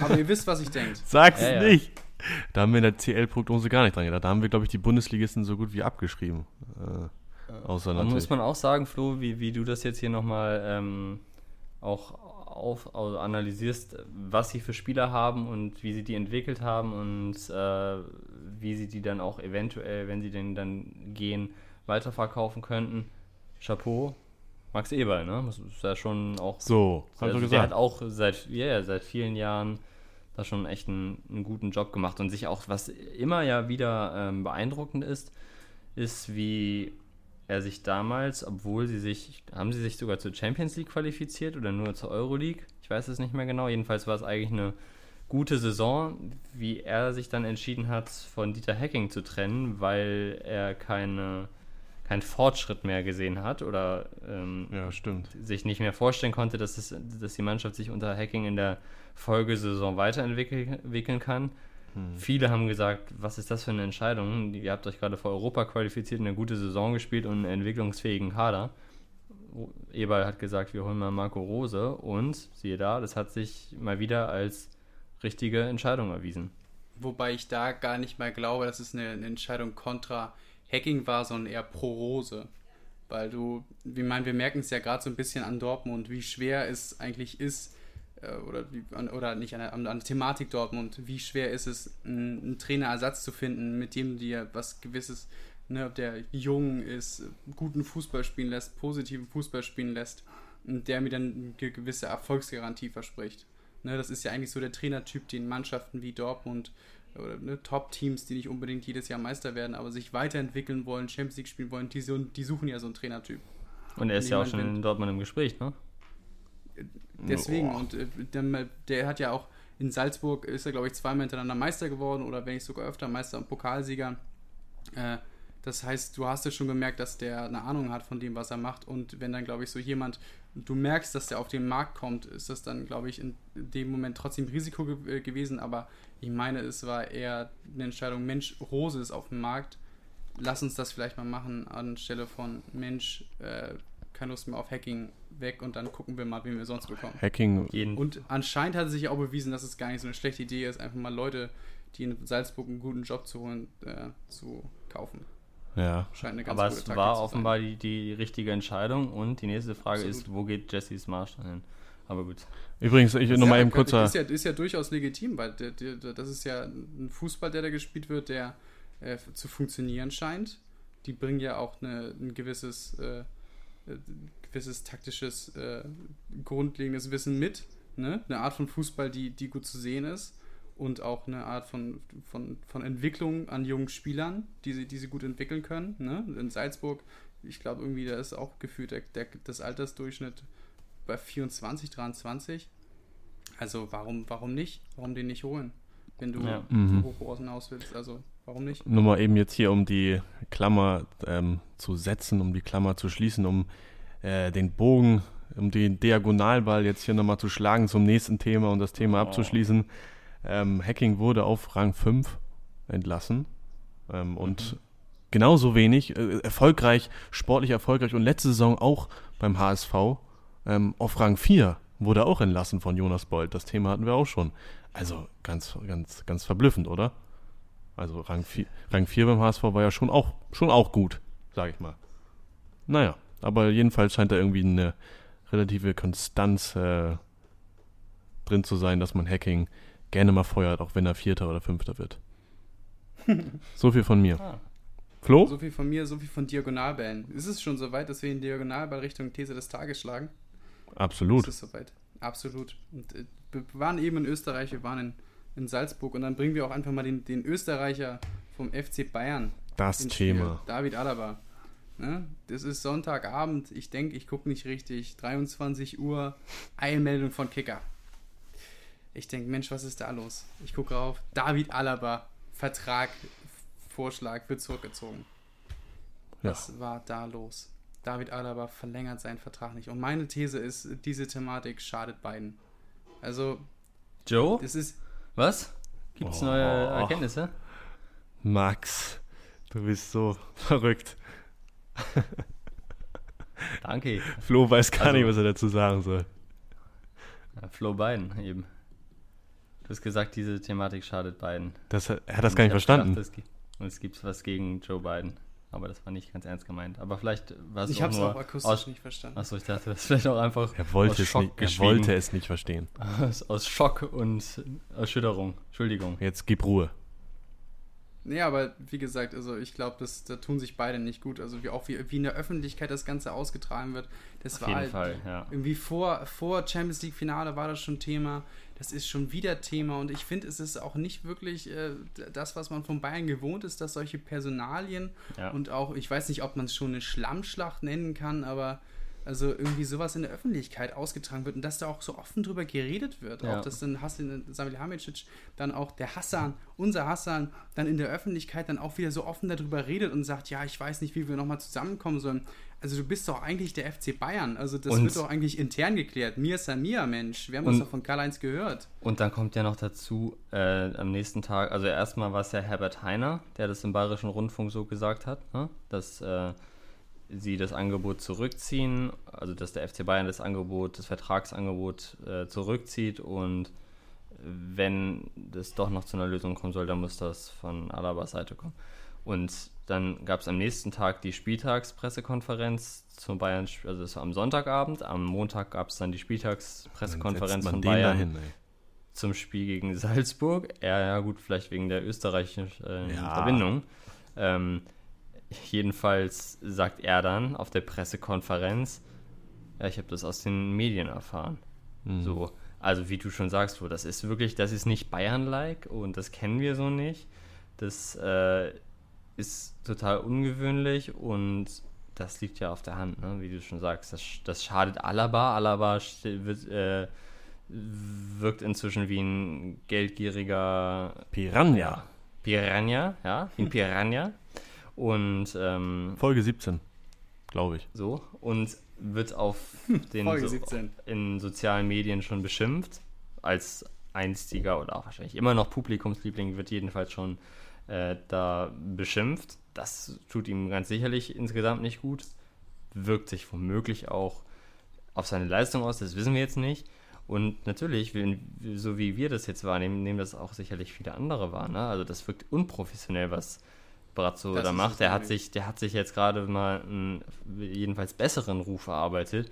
Aber ihr wisst, was ich denke. Sag's ja, nicht. Da haben wir in der CL-Prognose gar nicht dran gedacht. Da haben wir, glaube ich, die Bundesligisten so gut wie abgeschrieben. Äh, außer natürlich. muss man auch sagen, Flo, wie, wie du das jetzt hier nochmal ähm, auch auf, also analysierst, was sie für Spieler haben und wie sie die entwickelt haben und äh, wie sie die dann auch eventuell, wenn sie denn dann gehen, weiterverkaufen könnten. Chapeau, Max Eberl, ne? Das ist ja schon auch. So, also gesagt. Der hat auch seit, yeah, seit vielen Jahren da schon echt einen, einen, guten Job gemacht und sich auch, was immer ja wieder ähm, beeindruckend ist, ist, wie er sich damals, obwohl sie sich, haben sie sich sogar zur Champions League qualifiziert oder nur zur Euroleague? Ich weiß es nicht mehr genau. Jedenfalls war es eigentlich eine gute Saison, wie er sich dann entschieden hat, von Dieter Hacking zu trennen, weil er keine, keinen Fortschritt mehr gesehen hat oder ähm, ja, sich nicht mehr vorstellen konnte, dass, es, dass die Mannschaft sich unter Hacking in der Folgesaison weiterentwickeln kann. Hm. Viele haben gesagt, was ist das für eine Entscheidung? Ihr habt euch gerade vor Europa qualifiziert, eine gute Saison gespielt und einen entwicklungsfähigen Kader. Eberl hat gesagt, wir holen mal Marco Rose und siehe da, das hat sich mal wieder als richtige Entscheidung erwiesen. Wobei ich da gar nicht mal glaube, dass es eine, eine Entscheidung kontra Hacking war, sondern eher pro Rose. Weil du, wie mein, wir merken es ja gerade so ein bisschen an Dortmund, wie schwer es eigentlich ist, äh, oder, oder nicht an der, an Thematik Dortmund, wie schwer ist es, einen, Trainerersatz zu finden, mit dem dir was gewisses, ne, ob der jung ist, guten Fußball spielen lässt, positiven Fußball spielen lässt, der mir dann eine gewisse Erfolgsgarantie verspricht. Ne, das ist ja eigentlich so der Trainertyp, den Mannschaften wie Dortmund oder ne, Top-Teams, die nicht unbedingt jedes Jahr Meister werden, aber sich weiterentwickeln wollen, Champions League spielen wollen, die, so, die suchen ja so einen Trainertyp. Und er ist ja auch schon in Dortmund im Gespräch, ne? Deswegen, oh. und äh, der, der, hat ja auch in Salzburg, ist er glaube ich zweimal hintereinander Meister geworden oder wenn nicht sogar öfter Meister und Pokalsieger. Äh, das heißt, du hast ja schon gemerkt, dass der eine Ahnung hat von dem, was er macht. Und wenn dann, glaube ich, so jemand, du merkst, dass der auf den Markt kommt, ist das dann, glaube ich, in dem Moment trotzdem Risiko ge äh, gewesen. Aber ich meine, es war eher eine Entscheidung, Mensch, Rose ist auf dem Markt. Lass uns das vielleicht mal machen, anstelle von Mensch, äh, keine Lust mehr auf Hacking weg und dann gucken wir mal, wen wir sonst bekommen. Hacking. Und anscheinend hat es sich auch bewiesen, dass es gar nicht so eine schlechte Idee ist, einfach mal Leute, die in Salzburg einen guten Job zu holen, äh, zu kaufen. Ja. Aber es war offenbar die, die richtige Entscheidung und die nächste Frage Absolut. ist, wo geht Jesse Smarsh hin? Aber gut. Übrigens, ich will nochmal eben kurz. Ist ja, ist ja durchaus legitim, weil der, der, das ist ja ein Fußball, der da gespielt wird, der äh, zu funktionieren scheint. Die bringen ja auch eine, ein gewisses, äh, äh, gewisses taktisches, äh, grundlegendes Wissen mit. Ne? Eine Art von Fußball, die, die gut zu sehen ist. Und auch eine Art von, von, von Entwicklung an jungen Spielern, die sie, die sie gut entwickeln können. Ne? In Salzburg, ich glaube irgendwie, da ist auch gefühlt der, der, das Altersdurchschnitt bei 24, 23. Also warum, warum nicht? Warum den nicht holen? Wenn du Ja. Mhm. hoch hinaus willst. Also warum nicht? Nur mal eben jetzt hier, um die Klammer ähm, zu setzen, um die Klammer zu schließen, um äh, den Bogen, um den Diagonalball jetzt hier nochmal zu schlagen zum nächsten Thema und das Thema Oh. abzuschließen. Ähm, Hacking wurde auf Rang 5 entlassen ähm, und genauso wenig, äh, erfolgreich, sportlich erfolgreich und letzte Saison auch beim HSV ähm, auf Rang 4 wurde auch entlassen von Jonas Bold. Das Thema hatten wir auch schon. Also ganz, ganz, ganz verblüffend, oder? Also Rang 4, Rang 4 beim HSV war ja schon auch, schon auch gut, sage ich mal. Naja, aber jedenfalls scheint da irgendwie eine relative Konstanz äh, drin zu sein, dass man Hacking gerne mal feuert, auch wenn er Vierter oder Fünfter wird. so viel von mir. Ah. Flo? So viel von mir, so viel von Diagonalbällen. Ist es schon soweit, dass wir in Diagonalball Richtung These des Tages schlagen? Absolut. Ist es soweit? Absolut. Und, äh, wir waren eben in Österreich, wir waren in, in Salzburg und dann bringen wir auch einfach mal den, den Österreicher vom FC Bayern Das. Thema. David Alaba. Ne? Das ist Sonntagabend. Ich denke, ich gucke nicht richtig. 23 Uhr. Eilmeldung von Kicker. Ich denke, Mensch, was ist da los? Ich gucke rauf. David Alaba. Vertrag, Vorschlag wird zurückgezogen. Ja. Was war da los? David Alaba verlängert seinen Vertrag nicht. Und meine These ist, diese Thematik schadet beiden. Also, Joe? es ist. Was? Gibt's Oh. neue Erkenntnisse? Max, du bist so verrückt. Danke. Flo weiß gar Also- nicht, was er dazu sagen soll. Flo Biden eben. Du hast gesagt, diese Thematik schadet Biden. Das, er hat das gar ich nicht verstanden. Gedacht, es und es gibt was gegen Joe Biden. Aber das war nicht ganz ernst gemeint. Aber vielleicht war es Ich auch habe es auch akustisch aus, nicht verstanden. Achso, ich dachte, das ist vielleicht auch einfach er wollte, aus es Schock nicht, er wollte es nicht verstehen. Aus, aus Schock und Erschütterung. Entschuldigung. Jetzt gib Ruhe. Nee, aber wie gesagt, also ich glaube, das da tun sich beide nicht gut. Also wie auch wie, wie in der Öffentlichkeit das Ganze ausgetragen wird. Das Auf war jeden halt Fall, ja. irgendwie vor, vor Champions League Finale war das schon Thema. Das ist schon wieder Thema und ich finde, es ist auch nicht wirklich äh, das, was man von Bayern gewohnt ist, dass solche Personalien Ja. und auch, ich weiß nicht, ob man es schon eine Schlammschlacht nennen kann, aber also irgendwie sowas in der Öffentlichkeit ausgetragen wird und dass da auch so offen drüber geredet wird. Ja. Auch dass dann Hassan Salihamidzic, dann auch der Hassan, unser Hassan, dann in der Öffentlichkeit dann auch wieder so offen darüber redet und sagt, ja, ich weiß nicht, wie wir nochmal zusammenkommen sollen. Also du bist doch eigentlich der FC Bayern. Also das Und- wird doch eigentlich intern geklärt. Mir ist Mia, Mensch. Wir haben das doch von Karl-Heinz gehört. Und dann kommt ja noch dazu, äh, am nächsten Tag, also erstmal war es ja Herbert Heiner, der das im Bayerischen Rundfunk so gesagt hat, ne? dass äh, sie das Angebot zurückziehen, also dass der FC Bayern das Angebot, das Vertragsangebot äh, zurückzieht und wenn das doch noch zu einer Lösung kommen soll, dann muss das von Alabas Seite kommen. Und dann gab es am nächsten Tag die Spieltagspressekonferenz zum Bayern, also das war am Sonntagabend, am Montag gab es dann die Spieltagspressekonferenz von Bayern dahin, zum Spiel gegen Salzburg. Ja, ja, gut, vielleicht wegen der österreichischen äh, Ja. Verbindung. Ähm, jedenfalls sagt er dann auf der Pressekonferenz, ja, ich habe das aus den Medien erfahren. Mhm. So, also wie du schon sagst, Flo, das ist wirklich, das ist nicht Bayern-like und das kennen wir so nicht. Das äh, ist total ungewöhnlich und das liegt ja auf der Hand, ne? wie du schon sagst. Das, das schadet Alaba. Alaba wird, äh, wirkt inzwischen wie ein geldgieriger Piranha. Piranha, ja, wie ein Piranha. Und ähm, Folge 17, glaube ich. so, und wird auf den Folge so, 17. in sozialen Medien schon beschimpft. Als einstiger oder auch wahrscheinlich immer noch Publikumsliebling wird jedenfalls schon äh, da beschimpft. Das tut ihm ganz sicherlich insgesamt nicht gut. Wirkt sich womöglich auch auf seine Leistung aus, das wissen wir jetzt nicht. Und natürlich, so wie wir das jetzt wahrnehmen, nehmen das auch sicherlich viele andere wahr. Ne? Also das wirkt unprofessionell, was Brazzo Das da macht. Der hat, sich, der hat sich jetzt gerade mal einen jedenfalls besseren Ruf erarbeitet.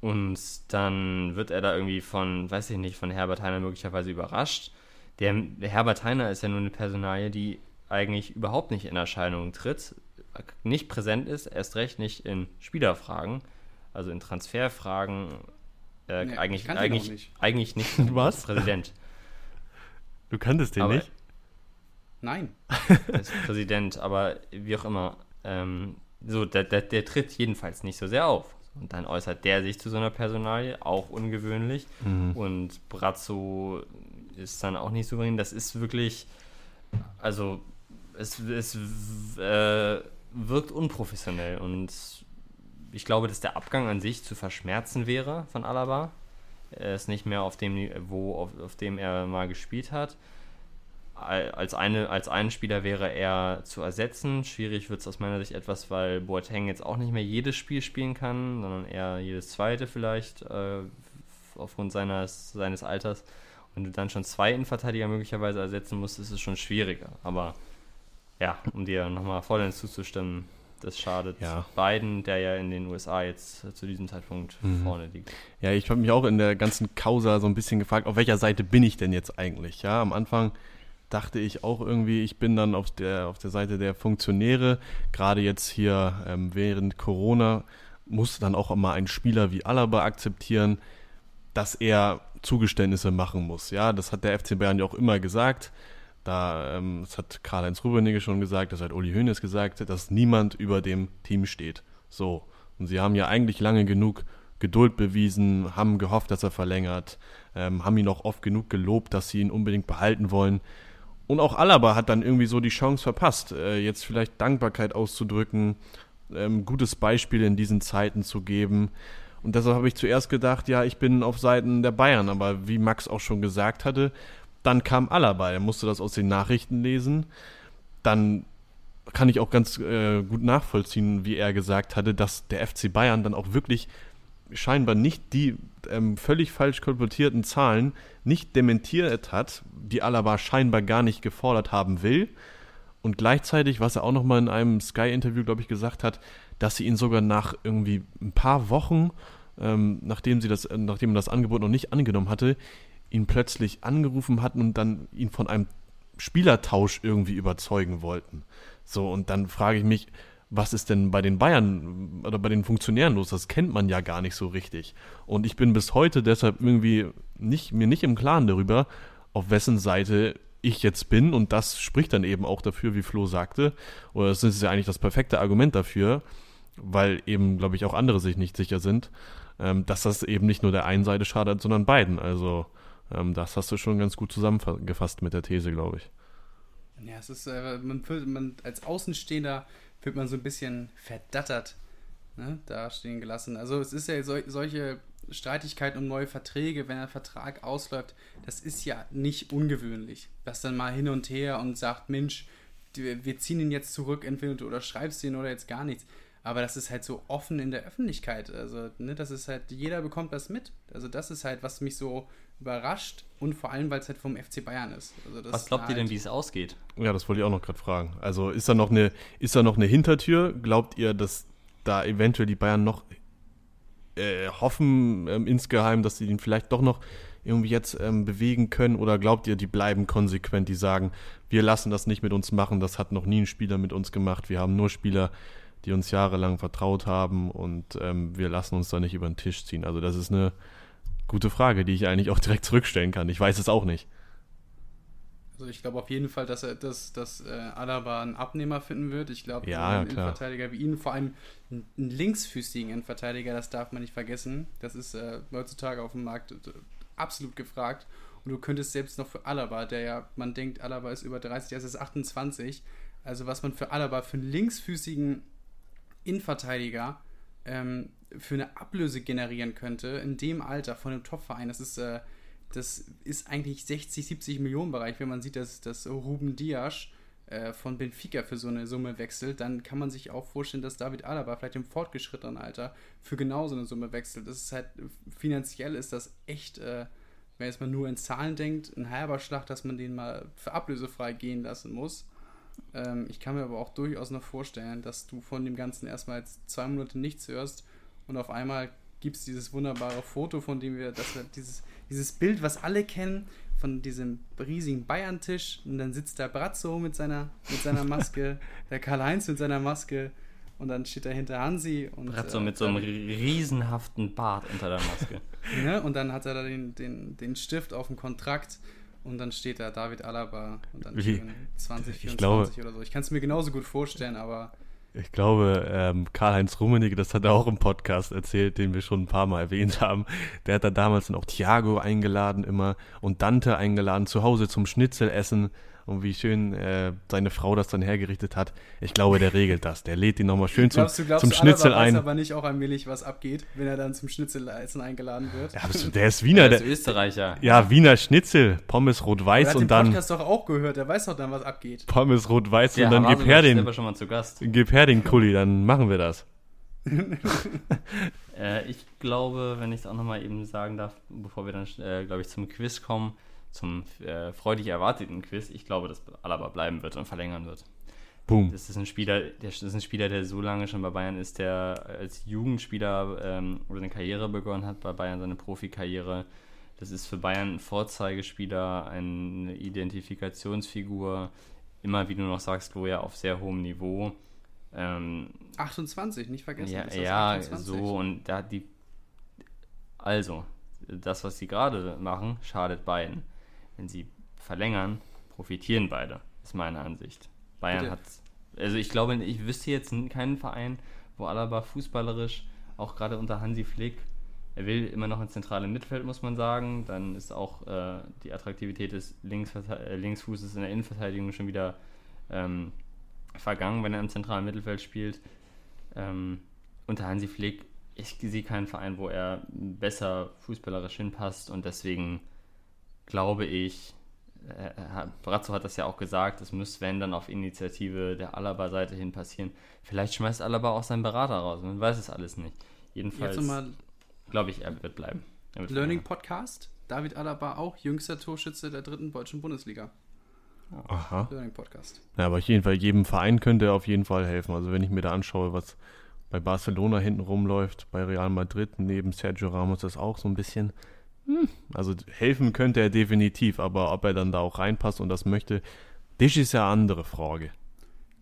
Und dann wird er da irgendwie von, weiß ich nicht, von Herbert Heiner möglicherweise überrascht. Der, der Herbert Heiner ist ja nur eine Personalie, die eigentlich überhaupt nicht in Erscheinung tritt, nicht präsent ist, erst recht nicht in Spielerfragen, also in Transferfragen, äh, Nee, ich eigentlich, eigentlich, nicht. eigentlich nicht Was? als Präsident. Du kanntest den Aber- nicht? Nein. als Präsident, aber wie auch immer, ähm, so, der, der, der tritt jedenfalls nicht so sehr auf. Und dann äußert der sich zu so einer Personalie, auch ungewöhnlich. Mhm. Und Brazzo ist dann auch nicht souverän. Das ist wirklich, also, es, es äh, wirkt unprofessionell. Und ich glaube, dass der Abgang an sich zu verschmerzen wäre von Alaba. Er ist nicht mehr auf dem Niveau, auf, auf dem er mal gespielt hat als, eine, als einen Spieler wäre er zu ersetzen. Schwierig wird es aus meiner Sicht etwas, weil Boateng jetzt auch nicht mehr jedes Spiel spielen kann, sondern eher jedes zweite vielleicht äh, aufgrund seines, seines Alters. Wenn du dann schon zwei Innenverteidiger möglicherweise ersetzen musst, ist es schon schwieriger. Aber ja, um dir nochmal vollends zuzustimmen, das schadet Ja. beiden, der ja in den USA jetzt zu diesem Zeitpunkt Mhm. vorne liegt. Ja, ich habe mich auch in der ganzen Causa so ein bisschen gefragt, auf welcher Seite bin ich denn jetzt eigentlich? Ja, am Anfang dachte ich auch irgendwie, ich bin dann auf der, auf der Seite der Funktionäre. Gerade jetzt hier ähm, während Corona muss dann auch immer ein Spieler wie Alaba akzeptieren, dass er Zugeständnisse machen muss. Ja, das hat der FC Bayern ja auch immer gesagt. Da, ähm, das hat Karl-Heinz Rummenigge schon gesagt, das hat Uli Hoeneß gesagt, dass niemand über dem Team steht. So. Und sie haben ja eigentlich lange genug Geduld bewiesen, haben gehofft, dass er verlängert, ähm, haben ihn auch oft genug gelobt, dass sie ihn unbedingt behalten wollen. Und auch Alaba hat dann irgendwie so die Chance verpasst, äh, jetzt vielleicht Dankbarkeit auszudrücken, ähm, gutes Beispiel in diesen Zeiten zu geben. Und deshalb habe ich zuerst gedacht, ja, ich bin auf Seiten der Bayern, aber wie Max auch schon gesagt hatte, dann kam Alaba, er musste das aus den Nachrichten lesen. Dann kann ich auch ganz äh, gut nachvollziehen, wie er gesagt hatte, dass der FC Bayern dann auch wirklich scheinbar nicht die ähm, völlig falsch kolportierten Zahlen nicht dementiert hat, die Alaba scheinbar gar nicht gefordert haben will. Und gleichzeitig, was er auch nochmal in einem Sky-Interview, glaube ich, gesagt hat, dass sie ihn sogar nach irgendwie ein paar Wochen, ähm, nachdem sie das, nachdem er das Angebot noch nicht angenommen hatte, ihn plötzlich angerufen hatten und dann ihn von einem Spielertausch irgendwie überzeugen wollten. So, und dann frage ich mich, was ist denn bei den Bayern oder bei den Funktionären los? Das kennt man ja gar nicht so richtig. Und ich bin bis heute deshalb irgendwie nicht, mir nicht im Klaren darüber, auf wessen Seite ich jetzt bin. Und das spricht dann eben auch dafür, wie Flo sagte. Oder das ist ja eigentlich das perfekte Argument dafür, weil eben, glaube ich, auch andere sich nicht sicher sind, ähm, dass das eben nicht nur der einen Seite schadet, sondern beiden. Also ähm, das hast du schon ganz gut zusammengefasst mit der These, glaube ich. Ja, es ist, äh, man, fühlt- man als Außenstehender wird man so ein bisschen verdattert ne, dastehen gelassen. Also es ist ja sol solche Streitigkeiten um neue Verträge, wenn ein Vertrag ausläuft, das ist ja nicht ungewöhnlich. Das dann mal hin und her und sagt, Mensch, wir ziehen ihn jetzt zurück, entweder du unterschreibst ihn oder jetzt gar nichts. Aber das ist halt so offen in der Öffentlichkeit. Also, ne, das ist halt, jeder bekommt das mit. Also, das ist halt, was mich so überrascht und vor allem, weil es halt vom FC Bayern ist. Also das Was glaubt ihr halt, denn, wie es ausgeht? Ja, das wollte ich auch noch gerade fragen. Also ist da noch eine, ist da noch eine Hintertür? Glaubt ihr, dass da eventuell die Bayern noch äh, hoffen ähm, insgeheim, dass sie ihn vielleicht doch noch irgendwie jetzt ähm, bewegen können? Oder glaubt ihr, die bleiben konsequent, die sagen, wir lassen das nicht mit uns machen, das hat noch nie ein Spieler mit uns gemacht, wir haben nur Spieler, die uns jahrelang vertraut haben und ähm, wir lassen uns da nicht über den Tisch ziehen. Also das ist eine gute Frage, die ich eigentlich auch direkt zurückstellen kann. Ich weiß es auch nicht. Also ich glaube auf jeden Fall, dass er dass, dass äh, Alaba einen Abnehmer finden wird. Ich glaube, Ja, ein. Innenverteidiger wie ihn, vor allem einen linksfüßigen Innenverteidiger, das darf man nicht vergessen. Das ist äh, heutzutage auf dem Markt äh, absolut gefragt. Und du könntest selbst noch für Alaba, der ja, man denkt, Alaba ist über 30, er ist jetzt 28. Also was man für Alaba, für einen linksfüßigen Innenverteidiger ähm, für eine Ablöse generieren könnte, in dem Alter von einem Topverein, das ist, äh, das ist eigentlich 60, 70 Millionen Bereich. Wenn man sieht, dass, dass Ruben Dias äh, von Benfica für so eine Summe wechselt, dann kann man sich auch vorstellen, dass David Alaba vielleicht im fortgeschrittenen Alter für genau so eine Summe wechselt. Das ist halt, finanziell ist das echt, äh, wenn jetzt mal nur in Zahlen denkt, ein halber Schlag, dass man den mal für ablösefrei gehen lassen muss. Ähm, ich kann mir aber auch durchaus noch vorstellen, dass du von dem Ganzen erstmal zwei Monate nichts hörst und auf einmal gibt es dieses wunderbare Foto, von dem wir, dass wir dieses, dieses Bild, was alle kennen, von diesem riesigen Bayern-Tisch und dann sitzt der Brazzo mit seiner, mit seiner Maske, der Karl-Heinz mit seiner Maske und dann steht dahinter Hansi und Brazzo äh, mit so einem riesenhaften Bart unter der Maske. ne? und dann hat er da den, den, den Stift auf dem Kontrakt und dann steht da David Alaba und dann Wie- stehen 20, ich glaube- 24 oder so. Ich kann es mir genauso gut vorstellen, aber Ich glaube, ähm, Karl-Heinz Rummenigge, das hat er auch im Podcast erzählt, den wir schon ein paar Mal erwähnt haben. Der hat da damals dann auch Thiago eingeladen immer und Dante eingeladen, zu Hause zum Schnitzelessen und wie schön äh, seine Frau das dann hergerichtet hat. Ich glaube, der regelt das. Der lädt ihn nochmal schön zum, glaubst du, glaubst zum du, Schnitzel Alaba weiß ein. aber nicht auch allmählich, was abgeht, wenn er dann zum Schnitzelessen eingeladen wird? Ja, der ist Wiener, Der ist der, Österreicher. ja, Wiener Schnitzel, Pommes rot-weiß hat und dann Podcast doch auch gehört, er weiß doch dann, was abgeht. Pommes rot-weiß Der und dann gib her den, schon mal zu Gast. gib her den Kulli, dann machen wir das. Äh, ich glaube, wenn ich es auch nochmal eben sagen darf, bevor wir dann, äh, glaube ich, zum Quiz kommen, zum äh, freudig erwarteten Quiz, ich glaube, dass Alaba bleiben wird und verlängern wird. Boom. Das ist ein Spieler, der, das ist ein Spieler, der so lange schon bei Bayern ist, der als Jugendspieler ähm, oder eine Karriere begonnen hat bei Bayern, seine Profikarriere. Das ist für Bayern ein Vorzeigespieler, eine Identifikationsfigur, immer wie du noch sagst, wo ja auf sehr hohem Niveau. Ähm, 28, nicht vergessen. ja, ist das ja 28. so und da die. Also, das, was sie gerade machen, schadet beiden. Wenn sie verlängern, profitieren beide, ist meine Ansicht. Bayern Bitte. hat. Also, ich glaube, ich wüsste jetzt keinen Verein, wo Alaba fußballerisch, auch gerade unter Hansi Flick, er will immer noch ins zentrale Mittelfeld, muss man sagen. Dann ist auch äh, die Attraktivität des Linksverte- äh, Linksfußes in der Innenverteidigung schon wieder ähm, vergangen, wenn er im zentralen Mittelfeld spielt. Ähm, unter Hansi Flick, ich sehe keinen Verein, wo er besser fußballerisch hinpasst und deswegen glaube ich, äh, hat- Brazzo hat das ja auch gesagt, es muss, wenn, dann auf Initiative der Alaba-Seite hin passieren. Vielleicht schmeißt Alaba auch seinen Berater raus, man weiß es alles nicht. Jedenfalls Jetzt nochmal glaube ich, er wird bleiben. Er wird Learning bleiben. Podcast. David Alaba auch jüngster Torschütze der dritten deutschen Bundesliga. Aha. Learning Podcast. Ja, aber auf jeden Fall, jedem Verein könnte er auf jeden Fall helfen. Also wenn ich mir da anschaue, was bei Barcelona hinten rumläuft, bei Real Madrid, neben Sergio Ramos ist auch so ein bisschen. Hm, Also helfen könnte er definitiv, aber ob er dann da auch reinpasst und das möchte, das ist ja eine andere Frage.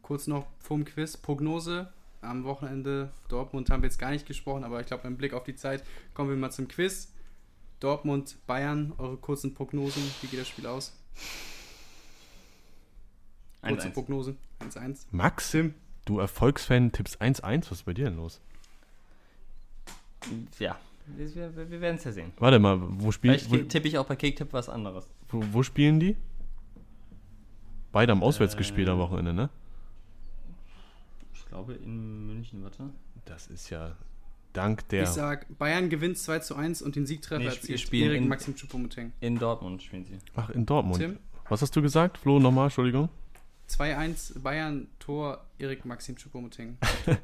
Kurz noch vorm Quiz. Prognose am Wochenende. Dortmund haben wir jetzt gar nicht gesprochen, aber ich glaube, im Blick auf die Zeit kommen wir mal zum Quiz. Dortmund, Bayern, eure kurzen Prognosen. Wie geht das Spiel aus? Kurze 1-1. Prognosen. 1-1. Max, du Erfolgsfan, tippst 1-1, was ist bei dir denn los? Ja, wir, wir, wir werden es ja sehen. Warte mal, wo, spiel, Vielleicht wo, tippe ich auch bei Kicktipp was anderes. wo, wo spielen die? Beide haben auswärts Äh, gespielt am Wochenende, ne? Ich glaube in München, warte. Das ist ja dank der. Ich sag, Bayern gewinnt 2 zu 1 und den Siegtreffer Nee, erzielt spielen Erik in- Maxim Choupo-Moting. In Dortmund spielen sie. Ach, in Dortmund. Tim? Was hast du gesagt, Flo? Nochmal, Entschuldigung. 2-1 Bayern, Tor Erik Maxim Choupo-Moting.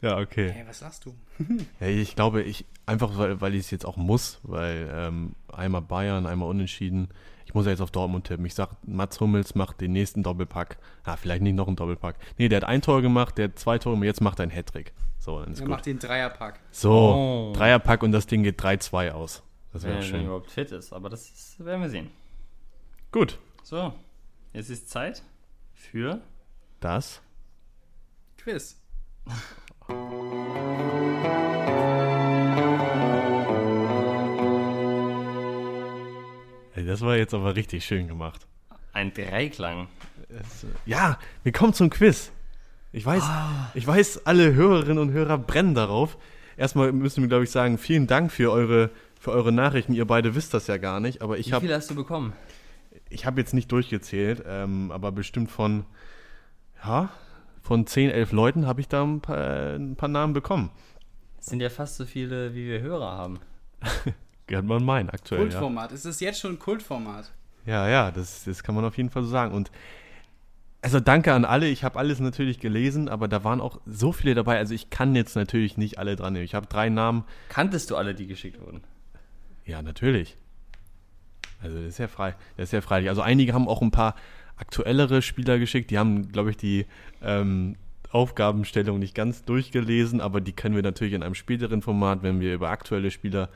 Ja, okay. Hey, was sagst du? Ja, ich glaube, ich einfach weil, weil ich es jetzt auch muss, weil ähm, einmal Bayern, einmal unentschieden. Ich muss ja jetzt auf Dortmund tippen. Ich sag, Mats Hummels macht den nächsten Doppelpack. Ah, vielleicht nicht noch einen Doppelpack. Nee, der hat ein Tor gemacht, der hat zwei Tore, jetzt macht er einen Hattrick. So, dann ist Er gut. macht den Dreierpack. So, Oh. Dreierpack und das Ding geht 3-2 aus. Das Wenn wäre er schön. überhaupt fit ist. Aber das ist, werden wir sehen. Gut, So, jetzt ist Zeit für das. Quiz. Das war jetzt aber richtig schön gemacht. ein Dreiklang. Ja, wir kommen zum Quiz. Ich weiß, Ah. ich weiß, alle Hörerinnen und Hörer brennen darauf. Erstmal müssen wir, glaube ich, sagen, vielen Dank für eure, für eure Nachrichten. Ihr beide wisst das ja gar nicht, aber ich Wie habe viele hast du bekommen? ich hab jetzt nicht durchgezählt, ähm, aber bestimmt von, ja, von 10, 11 Leuten habe ich da ein paar, ein paar Namen bekommen. Es sind ja fast so viele, wie wir Hörer haben. Gehört man meinen aktuell, ja. Kultformat. Es ist jetzt schon ein Kultformat. Ja, ja, das, das kann man auf jeden Fall so sagen. Und also danke an alle. Ich habe alles natürlich gelesen, aber da waren auch so viele dabei. Also ich kann jetzt natürlich nicht alle dran nehmen. Ich habe drei Namen. Kanntest du alle, die geschickt wurden? Ja, natürlich. Also das ist ja frei. Das ist ja freilich. Also einige haben auch ein paar aktuellere Spieler geschickt. Die haben, glaube ich, die ähm, Aufgabenstellung nicht ganz durchgelesen, aber die können wir natürlich in einem späteren Format, wenn wir über aktuelle Spieler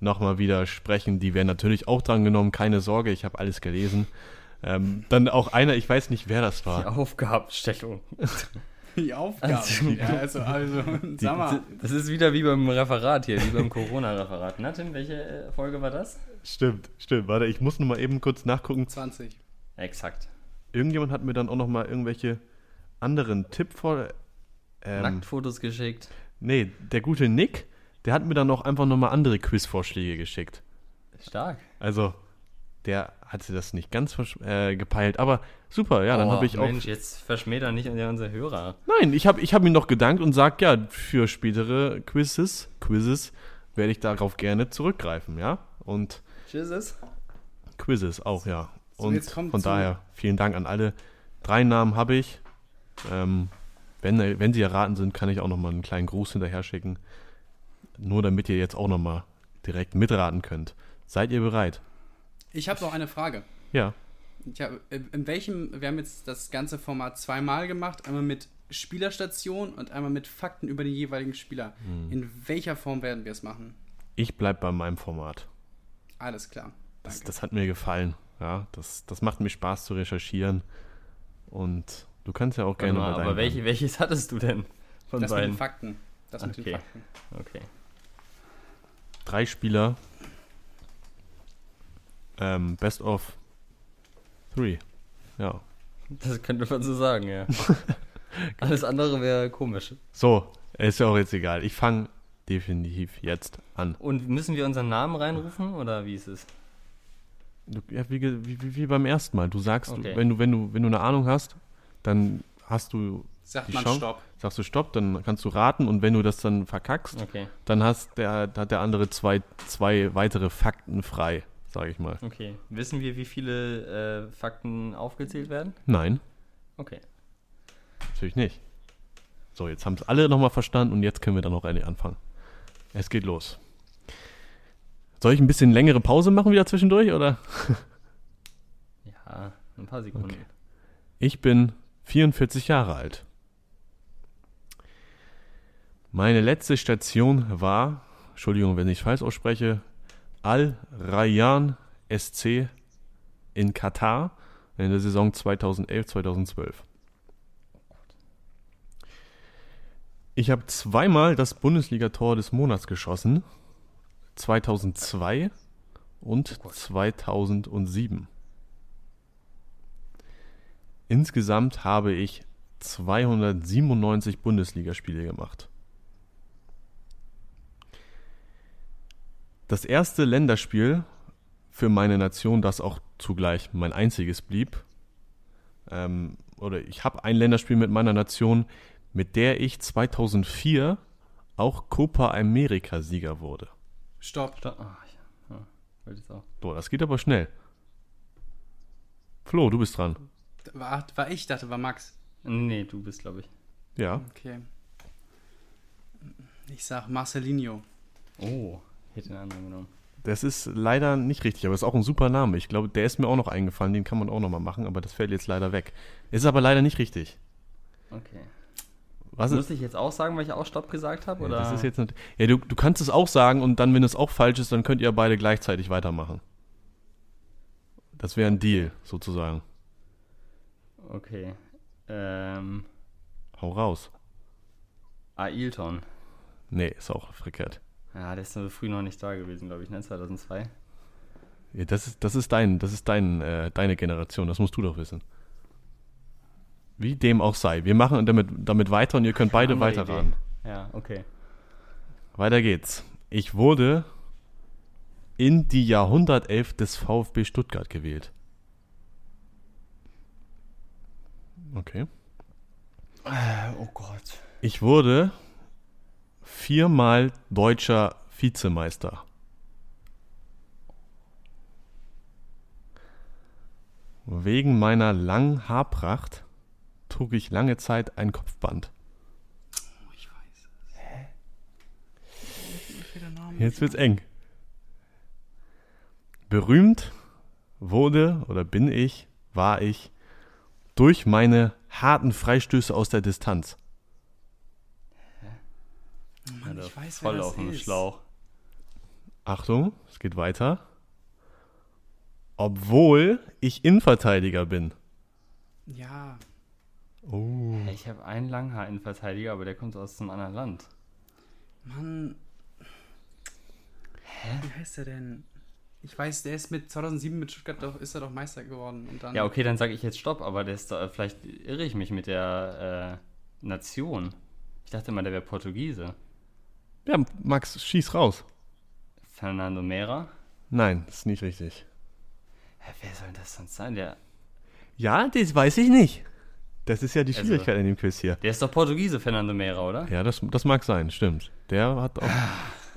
nochmal wieder sprechen. Die werden natürlich auch dran genommen, keine Sorge, ich habe alles gelesen. Ähm, dann auch einer, ich weiß nicht, wer das Die war. Aufgabenstellung. Die Aufgaben. Also- ja, also, also sag mal. Das ist wieder wie beim Referat hier, wie beim Corona-Referat. Na, Tim, welche äh, Folge war das? Stimmt, stimmt. Warte, ich muss noch mal eben kurz nachgucken. 20. Exakt. Irgendjemand hat mir dann auch noch mal irgendwelche anderen Tipp vor. Ähm, Nacktfotos geschickt. nee, der gute Nick, der hat mir dann auch einfach noch mal andere Quizvorschläge geschickt. Stark. Also, der hatte das nicht ganz äh, gepeilt, aber super, ja, dann Oh, habe ich auch. Mensch, jetzt verschmäht nicht unsere Hörer. Nein, ich habe ich hab mir noch gedankt und sag ja, für spätere Quizzes, Quizzes werde ich darauf gerne zurückgreifen, ja? Und Tschüss. Quizzes auch, ja. So, Und kommt von zu- daher vielen Dank an alle. Drei Namen habe ich. Ähm, wenn, wenn sie erraten sind, kann ich auch noch mal einen kleinen Gruß hinterher schicken. Nur damit ihr jetzt auch noch mal direkt mitraten könnt. Seid ihr bereit? Ich habe noch eine Frage. Ja. Hab, in welchem, wir haben jetzt das ganze Format zweimal gemacht, einmal mit Spielerstation und einmal mit Fakten über den jeweiligen Spieler. Hm. In welcher Form werden wir es machen? Ich bleib bei meinem Format. Alles klar. Das, das hat mir gefallen. Ja, das, das macht mir Spaß zu recherchieren. Und du kannst ja auch Warte gerne mal, aber welche, welches hattest du denn von das mit beiden? den Fakten. Das mit den Okay. Fakten. Okay. drei Spieler. Ähm, best of three. Ja. Das könnte man so sagen, ja. Alles andere wäre komisch. So, ist ja auch jetzt egal. Ich fange definitiv jetzt an. Und müssen wir unseren Namen reinrufen oder wie ist es? Du, ja, wie, ge- wie, wie, beim ersten Mal. Du sagst, Okay. wenn, du, wenn, du, wenn du eine Ahnung hast, dann hast du, Sagt Die man Chance- Stopp. sagst du Stopp, dann kannst du raten und wenn du das dann verkackst, Okay, dann hast der, hat der andere zwei, zwei weitere Fakten frei, sage ich mal. okay. Wissen wir, wie viele äh, Fakten aufgezählt werden? Nein, Okay. natürlich nicht. So, jetzt haben es alle nochmal verstanden und jetzt können wir dann noch eine anfangen. Es geht los. Soll ich ein bisschen längere Pause machen wieder zwischendurch oder? Ja, ein paar Sekunden. Okay. Ich bin 44 Jahre alt. Meine letzte Station war, Entschuldigung, wenn ich falsch ausspreche, Al Rayyan SC in Katar in der Saison 2011-2012. Ich habe zweimal das Bundesligator des Monats geschossen, 2002 und Oh Gott. 2007. Insgesamt habe ich 297 Bundesligaspiele gemacht. Das erste Länderspiel für meine Nation, das auch zugleich mein einziges blieb, ähm, oder ich habe ein Länderspiel mit meiner Nation, mit der ich 2004 auch Copa America Sieger wurde. Stopp. Stopp. Ah, ja. ja. Wollte jetzt auch. So, das geht aber schnell. Flo, du bist dran. War, war ich, dachte, war Max. Nee, du bist, glaube ich. Ja. Okay. Ich sag Marcelinho. Oh, ich hätte den anderen genommen. Das ist leider nicht richtig, aber ist auch ein super Name. Ich glaube, der ist mir auch noch eingefallen, den kann man auch noch mal machen, aber das fällt jetzt leider weg. Ist aber leider nicht richtig. Okay. Was Muss ich jetzt auch sagen, weil ich auch Stopp gesagt habe? Ja, oder? das ist jetzt nicht, ja, du, du kannst es auch sagen und dann, wenn es auch falsch ist, dann könnt ihr beide gleichzeitig weitermachen. Das wäre ein Deal, sozusagen. Okay. Ähm, Hau raus. Ailton. Nee, ist auch verkehrt. Ja, der ist so früh noch nicht da gewesen, glaube ich, ne? 2002. Ja, das ist, das ist dein, das ist dein, äh, deine Generation, das musst du doch wissen. Wie dem auch sei. Wir machen damit, damit weiter und ihr könnt beide Andere weiterraten. Idee. Ja, okay. Weiter geht's. Ich wurde in die Jahrhundertelf des VfB Stuttgart gewählt. Okay. Oh Gott. Ich wurde viermal deutscher Vizemeister. Wegen meiner langen Haarpracht trug ich lange Zeit ein Kopfband. Oh, ich weiß es. Hä? Jetzt wird's eng. Berühmt wurde oder bin ich, war ich durch meine harten Freistöße aus der Distanz. Mann, ich weiß, voll wer das auf dem ist. Schlauch. Achtung, es geht weiter. Obwohl ich Innenverteidiger bin. Ja, Oh. Ich habe einen Langhaar-Innenverteidiger, aber der kommt aus einem anderen Land. Mann. Hä? Wie heißt der denn? Ich weiß, der ist mit 2007 mit Stuttgart doch, ist er doch Meister geworden. Und dann, Ja, okay, dann sage ich jetzt Stopp, aber der ist, doch- vielleicht irre ich mich mit der äh, Nation. Ich dachte immer, der wäre Portugiese. Ja, Max, schieß raus. Fernando Mera. Nein, ist nicht richtig. Hä, wer soll das sonst sein? Der, Ja, das weiß ich nicht. Das ist ja die Also- Schwierigkeit in dem Quiz hier. der ist doch Portugiese, Fernando Mera, oder? Ja, das, das mag sein, stimmt. Der hat auch.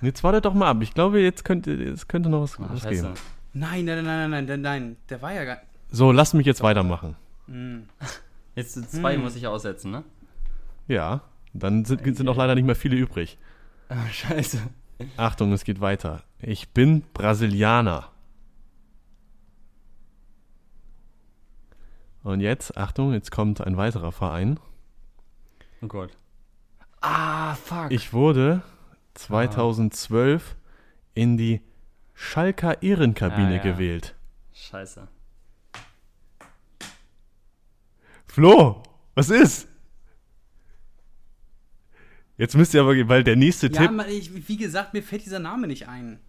Jetzt wartet doch mal ab. Ich glaube, jetzt könnte, es könnte noch was, Ah, was geben. Nein, nein, nein, nein, nein, nein, nein. Der war ja gar. So, lass mich jetzt weitermachen. Hm. Jetzt sind zwei Hm. muss ich aussetzen, ne? Ja, dann sind, sind auch leider nicht mehr viele übrig. Ah, scheiße. Achtung, es geht weiter. Ich bin Brasilianer. Und jetzt, Achtung, jetzt kommt ein weiterer Verein. Oh Gott. Ah, fuck. Ich wurde 2012 in die Schalker Ehrenkabine Ah, ja. gewählt. Scheiße. Flo, was ist? Jetzt müsst ihr aber, weil der nächste Ja, Tipp, ich, wie gesagt, mir fällt dieser Name nicht ein.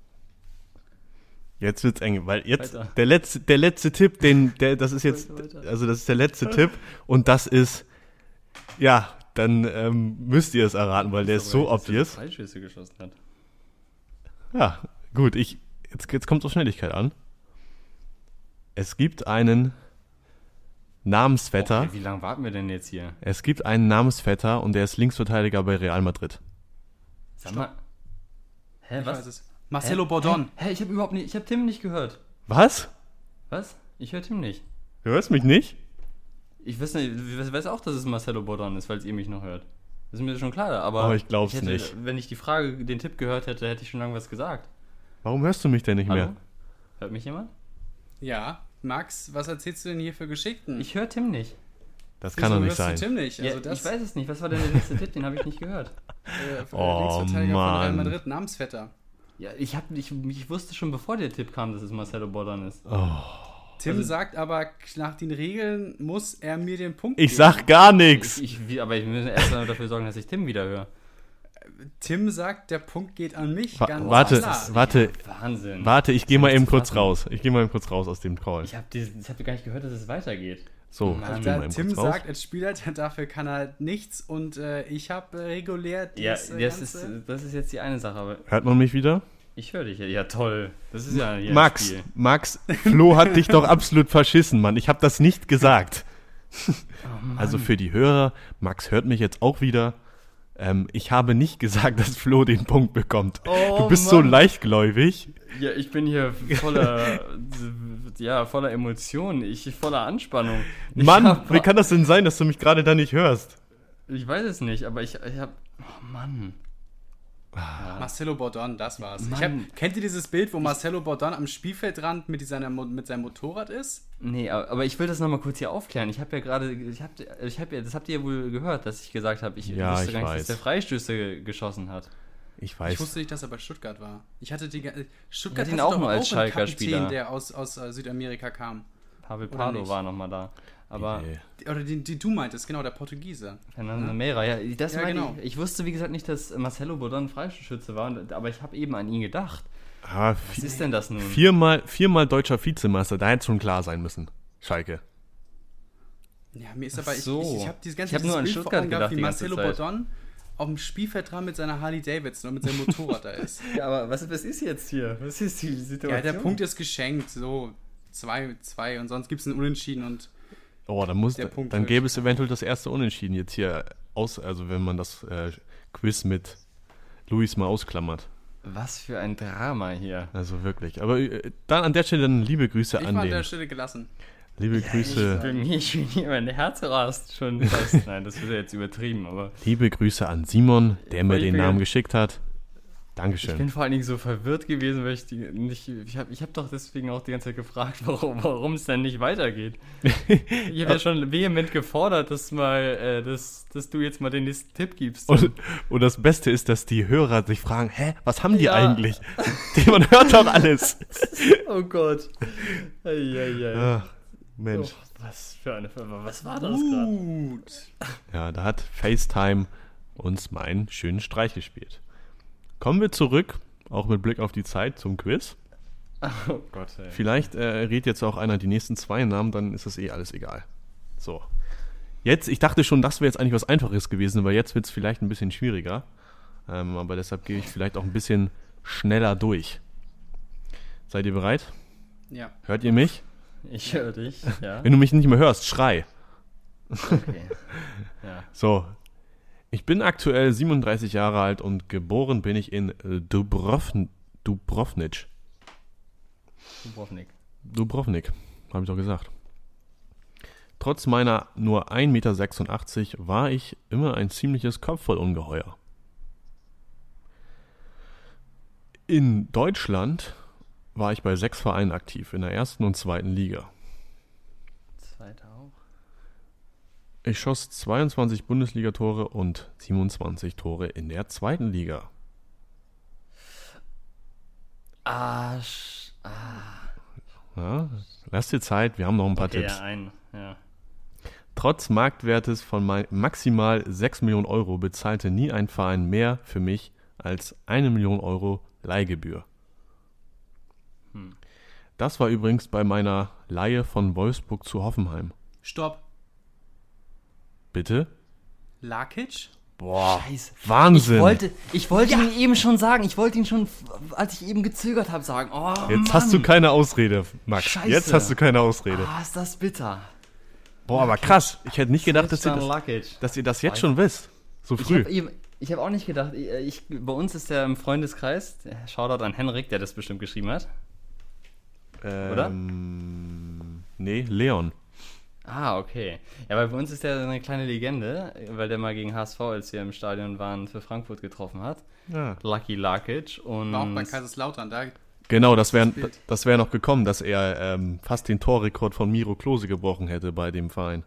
Jetzt wird's eng, weil jetzt Weiter. der letzte, der letzte Tipp, den, der, das ist jetzt, Weiter, weiter. also das ist der letzte Tipp und das ist, ja, dann ähm, müsst ihr es erraten, weil der ist so obvious. Freischüsse geschossen hat. Ja, gut, ich, jetzt, jetzt kommt es auf Schnelligkeit an. Es gibt einen Namensvetter. Okay, wie lange warten wir denn jetzt hier? Es gibt einen Namensvetter und der ist Linksverteidiger bei Real Madrid. Sag mal. Hä, Ich was? Marcelo Hä? Bordon. Hä, Hä, ich habe überhaupt nicht, ich habe Tim nicht gehört. Was? Was? Ich höre Tim nicht. Du hörst mich nicht? Ich weiß nicht, ich weiß auch, dass es Marcelo Bordon ist, falls ihr mich noch hört. Das ist mir schon klar, aber Oh, ich glaub's hätte, nicht. Wenn ich die Frage, den Tipp gehört hätte, hätte ich schon lange was gesagt. Warum hörst du mich denn nicht Hallo? mehr? Hört mich jemand? Ja, Max, was erzählst du denn hier für Geschichten? Ich höre Tim nicht. Das kann doch nicht hörst du sein. Tim nicht. Also ja, das, ich weiß es nicht. Was war denn der letzte Tipp? Den habe ich nicht gehört. Äh, Oh, Linksverteidiger von Real Mann. Madrid, Namensvetter. Ja, ich, hab, ich, ich wusste schon, bevor der Tipp kam, dass es Marcelo Bordon ist. Tim Also- sagt aber, nach den Regeln muss er mir den Punkt Ich geben. sag gar nichts. Ich, ich, aber ich muss erst mal dafür sorgen, dass ich Tim wieder höre. Tim sagt, der Punkt geht an mich. Wa- ganz warte, klar. warte, Wahnsinn. warte, ich gehe mal eben kurz raus. Ich gehe mal eben kurz raus aus dem Call. Ich habe hab gar nicht gehört, dass es weitergeht. So, Mann. ich geh mal Da Tim sagt als Spieler, dafür kann er halt nichts und äh, ich habe äh, regulär Ja, dieses, äh, das ist, das ist jetzt die eine Sache, aber Hört man mich wieder? ich höre dich. ja. Ja, toll. Das ist ja hier ein Max, Spiel. Max, Flo hat dich doch absolut verschissen, Mann. Ich habe das nicht gesagt. Oh, Also für die Hörer, Max hört mich jetzt auch wieder. Ähm, ich habe nicht gesagt, dass Flo den Punkt bekommt. Oh, du bist so Mann. leichtgläubig. Ja, ich bin hier voller, ja, voller Emotionen, ich voller Anspannung. Ich Mann, hab- wie kann das denn sein, dass du mich gerade da nicht hörst? Ich weiß es nicht, aber ich, ich habe, oh Mann. Marcelo Bordon, das war's. Hab, kennt ihr dieses Bild, wo Marcelo Bordon am Spielfeldrand mit, seiner, mit seinem Motorrad ist? Nee, aber ich will das nochmal kurz hier aufklären. Ich habe ja gerade, ich habe, ich hab ja, das habt ihr ja wohl gehört, dass ich gesagt habe, ich Ja, wusste ich gar nicht, weiß. dass der Freistöße geschossen hat. Ich Ich weiß. wusste nicht, dass er bei Stuttgart war. Ich hatte die ga- Stuttgart Ich hatte ihn auch nur als Schalker Kapitän, Spieler. der aus, aus äh, Südamerika kam. Pavel Pardo war nochmal da. Aber Nee. Die- Oder den, den du meintest, genau, der Portugiese. Fernando Mera, ja, das Ja, meine genau. ich. Ich wusste, wie gesagt, nicht, dass Marcelo Bodon Freischütze war, aber ich habe eben an ihn gedacht. Ah, Was ist denn das nun? viermal, viermal deutscher Vizemeister, da hätte schon klar sein müssen. Schalke. Ja, mir ist aber, ich, so. ich, ich habe dieses ganze Ich hab nur an Bild Stuttgart gehabt, gedacht wie die ganze Marcelo Zeit. Bordon auf dem Spielfeld dran mit seiner Harley Davidson und mit seinem Motorrad da ist. Ja, aber was, was ist jetzt hier? Was ist die Situation? Ja, der Punkt ist geschenkt, so 2, 2 und sonst gibt es einen Unentschieden und Oh, dann muss, Der Punkt dann wird- gäbe es eventuell das erste Unentschieden jetzt hier aus, also wenn man das äh, Quiz mit Luis mal ausklammert. Was für ein Drama hier. Also wirklich. Aber äh, dann an der Stelle dann liebe Grüße ich an war an den. der Stelle gelassen. Liebe Grüße, Bei mir ist schon hier mein Herz rast schon fast. Nein, das wird ja jetzt übertrieben, aber liebe Grüße an Simon, der mir Ich den bin Namen ja- geschickt hat. Ich Dankeschön. bin vor allen Dingen so verwirrt gewesen, weil ich die nicht. Ich habe ich hab doch deswegen auch die ganze Zeit gefragt, warum es denn nicht weitergeht. Ich habe ja schon vehement gefordert, dass mal, äh, dass, dass du jetzt mal den nächsten Tipp gibst. Und, und das Beste ist, dass die Hörer sich fragen, hä, was haben die Ja. eigentlich? Man hört doch alles. oh Gott. Eieiei. Ach, Mensch. Oh, was für eine Firma. Was war das gerade? Gut. Ja, da hat FaceTime uns mal einen schönen Streich gespielt. Kommen wir zurück, auch mit Blick auf die Zeit, zum Quiz. Oh Gott, ey. Vielleicht äh, redet jetzt auch einer die nächsten zwei Namen, dann ist das eh alles egal. So. Jetzt, ich dachte schon, das wäre jetzt eigentlich was Einfaches gewesen, weil jetzt wird es vielleicht ein bisschen schwieriger. Ähm, aber deshalb gehe ich vielleicht auch ein bisschen schneller durch. Seid ihr bereit? Ja. Hört ihr mich? Ich höre dich, ja. Wenn du mich nicht mehr hörst, schrei. Okay. Ja. So. Ich bin aktuell 37 Jahre alt und geboren bin ich in äh, Dubrovn Dubrovnik. Dubrovnik. Dubrovnik, habe ich doch gesagt. Trotz meiner nur 1,86 Meter war ich immer ein ziemliches Kopfvollungeheuer. In Deutschland war ich bei sechs Vereinen aktiv, in der ersten und zweiten Liga. Zweiter auch. Ich schoss 22 Bundesligatore und 27 Tore in der zweiten Liga. Ah, sch- ah. Ja, lass dir Zeit, wir haben noch ein paar Okay, Tipps. ja, ein. Ja. Trotz Marktwertes von maximal 6 Millionen Euro bezahlte nie ein Verein mehr für mich als eine Million Euro Leihgebühr. Das war übrigens bei meiner Leihe von Wolfsburg zu Hoffenheim. Stopp. Bitte? Lakic? Boah, Scheiße. Wahnsinn. Ich wollte, ich wollte ihn eben schon sagen. Ich wollte ihn schon, als ich eben gezögert habe, sagen. Oh, Jetzt Mann. hast du keine Ausrede, Max. Scheiße. Jetzt hast du keine Ausrede. Ah, ist das bitter. Boah, aber krass. Ich hätte nicht gedacht, dass ihr, das, dass ihr das jetzt schon wisst. So früh. ich habe auch nicht gedacht. Ich, bei uns ist der im Freundeskreis. der Shoutout an Henrik, der das bestimmt geschrieben hat. Oder? Ähm, nee, Leon. Ah, okay. Ja, weil bei uns ist der eine kleine Legende, weil der mal gegen HSV, als wir im Stadion waren, für Frankfurt getroffen hat. Ja. Lucky Lakic und War auch bei Kaiserslautern. Da Genau, das wäre Das wär noch gekommen, dass er ähm, fast den Torrekord von Miro Klose gebrochen hätte bei dem Verein.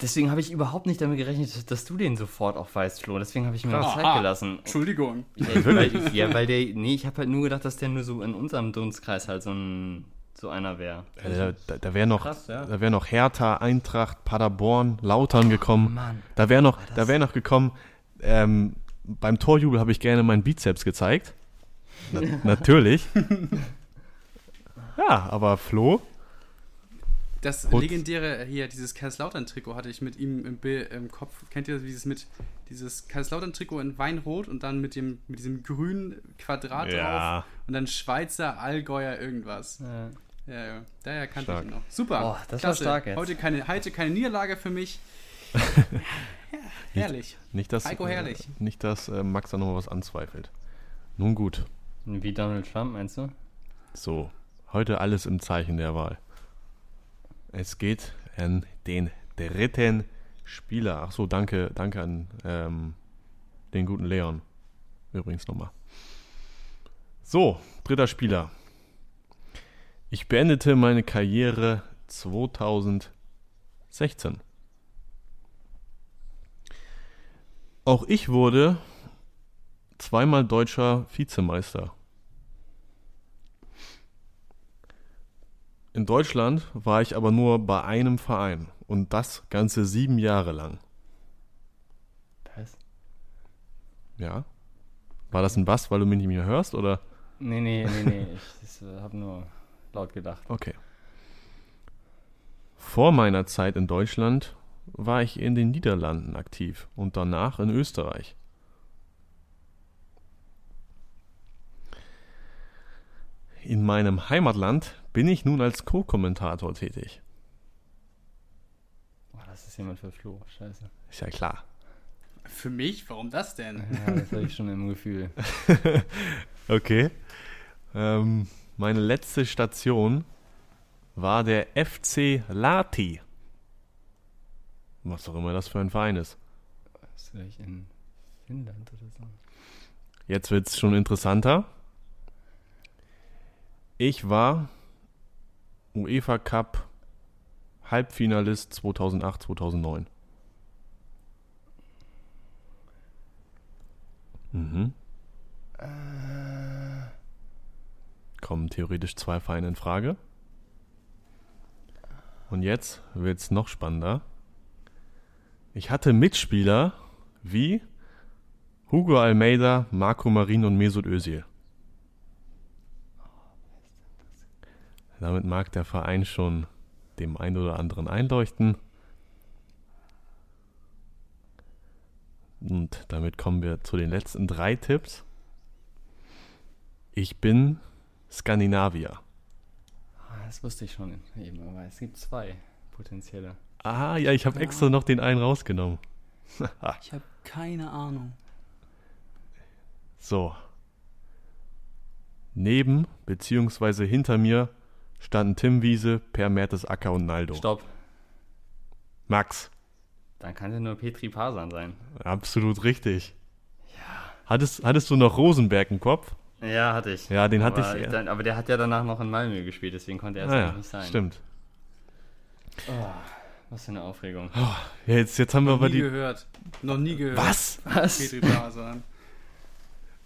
deswegen habe ich überhaupt nicht damit gerechnet, dass du den sofort auch weißt, Flo. Deswegen habe ich mir noch. Zeit Ah, gelassen. Entschuldigung. Ey, weil, ja, weil der, nee, ich habe halt nur gedacht, dass der nur so in unserem Dunstkreis halt so ein, so einer wäre. Äh, da da, wäre noch, Krass, ja. da wär noch Hertha, Eintracht, Paderborn, Lautern gekommen. Mann. Da wäre noch, das- da wär noch gekommen, ähm, beim Torjubel habe ich gerne meinen Bizeps gezeigt. Na, natürlich. ja, aber Flo, Das Und- legendäre hier, dieses Kaiserslautern-Trikot hatte ich mit ihm im, Bild, im Kopf. Kennt ihr dieses mit dieses Kaiserslautern-Trikot in Weinrot und dann mit dem mit diesem grünen Quadrat Ja. drauf und dann Schweizer, Allgäuer, irgendwas. Ja. Ja, ja. Daher kannte Stark. ich ihn noch. Super. Oh, das war stark jetzt. Heute keine, heute keine Niederlage für mich. ja, herrlich. nicht, dass, Heiko, herrlich. Äh, nicht, dass äh, Max da nochmal was anzweifelt. Nun gut. Wie Donald Trump, meinst du? So, heute alles im Zeichen der Wahl. Es geht an den dritten Spieler. Ach so, danke, danke an ähm, den guten Leon. Übrigens nochmal. So, dritter Spieler. Ich beendete meine Karriere 2016. Auch ich wurde zweimal deutscher Vizemeister. In Deutschland war ich aber nur bei einem Verein und das ganze sieben Jahre lang. Was? Ja? War das ein Bass, weil du mich nicht mehr hörst oder? Nee, nee, nee, nee. Ich habe nur laut gedacht. Okay. Vor meiner Zeit in Deutschland war ich in den Niederlanden aktiv und danach in Österreich. In meinem Heimatland bin ich nun als Co-Kommentator tätig. Oh, das ist jemand für Flo. Scheiße. Ist ja klar. Für mich? Warum das denn? Ja, das habe ich schon im Gefühl. Okay. Ähm, meine letzte Station war der FC Lati. Was auch immer das für ein Verein ist. Ist vielleicht in Finnland oder so? Jetzt wird es schon interessanter. Ich war UEFA Cup Halbfinalist 2008, 2009. Mhm. Kommen theoretisch zwei Vereine in Frage. Und jetzt wird es noch spannender. Ich hatte Mitspieler wie Hugo Almeida, Marco Marin und Mesut Özil. Damit mag der Verein schon dem einen oder anderen einleuchten. Und damit kommen wir zu den letzten drei Tipps. Ich bin Skandinavier. Ah, Das wusste ich schon eben, aber es gibt zwei potenzielle. Ah, ja, ich habe extra noch den einen rausgenommen. Ich habe keine Ahnung. So. Neben beziehungsweise hinter mir standen Tim Wiese, Per Mertesacker und Naldo. Stopp. Max, Dann kann ja nur Petri Pasan sein. absolut richtig. Hattest, hattest du noch Rosenberg im Kopf? Ja, hatte ich. Ja, den hatte aber ich- Dann, aber der hat ja danach noch in Malmö gespielt, deswegen konnte er es Ah, noch ja, nicht sein. stimmt. Was für eine Aufregung. Ja, jetzt, jetzt haben wir Noch aber nie die. gehört. Noch nie gehört. Was? Was? Petri.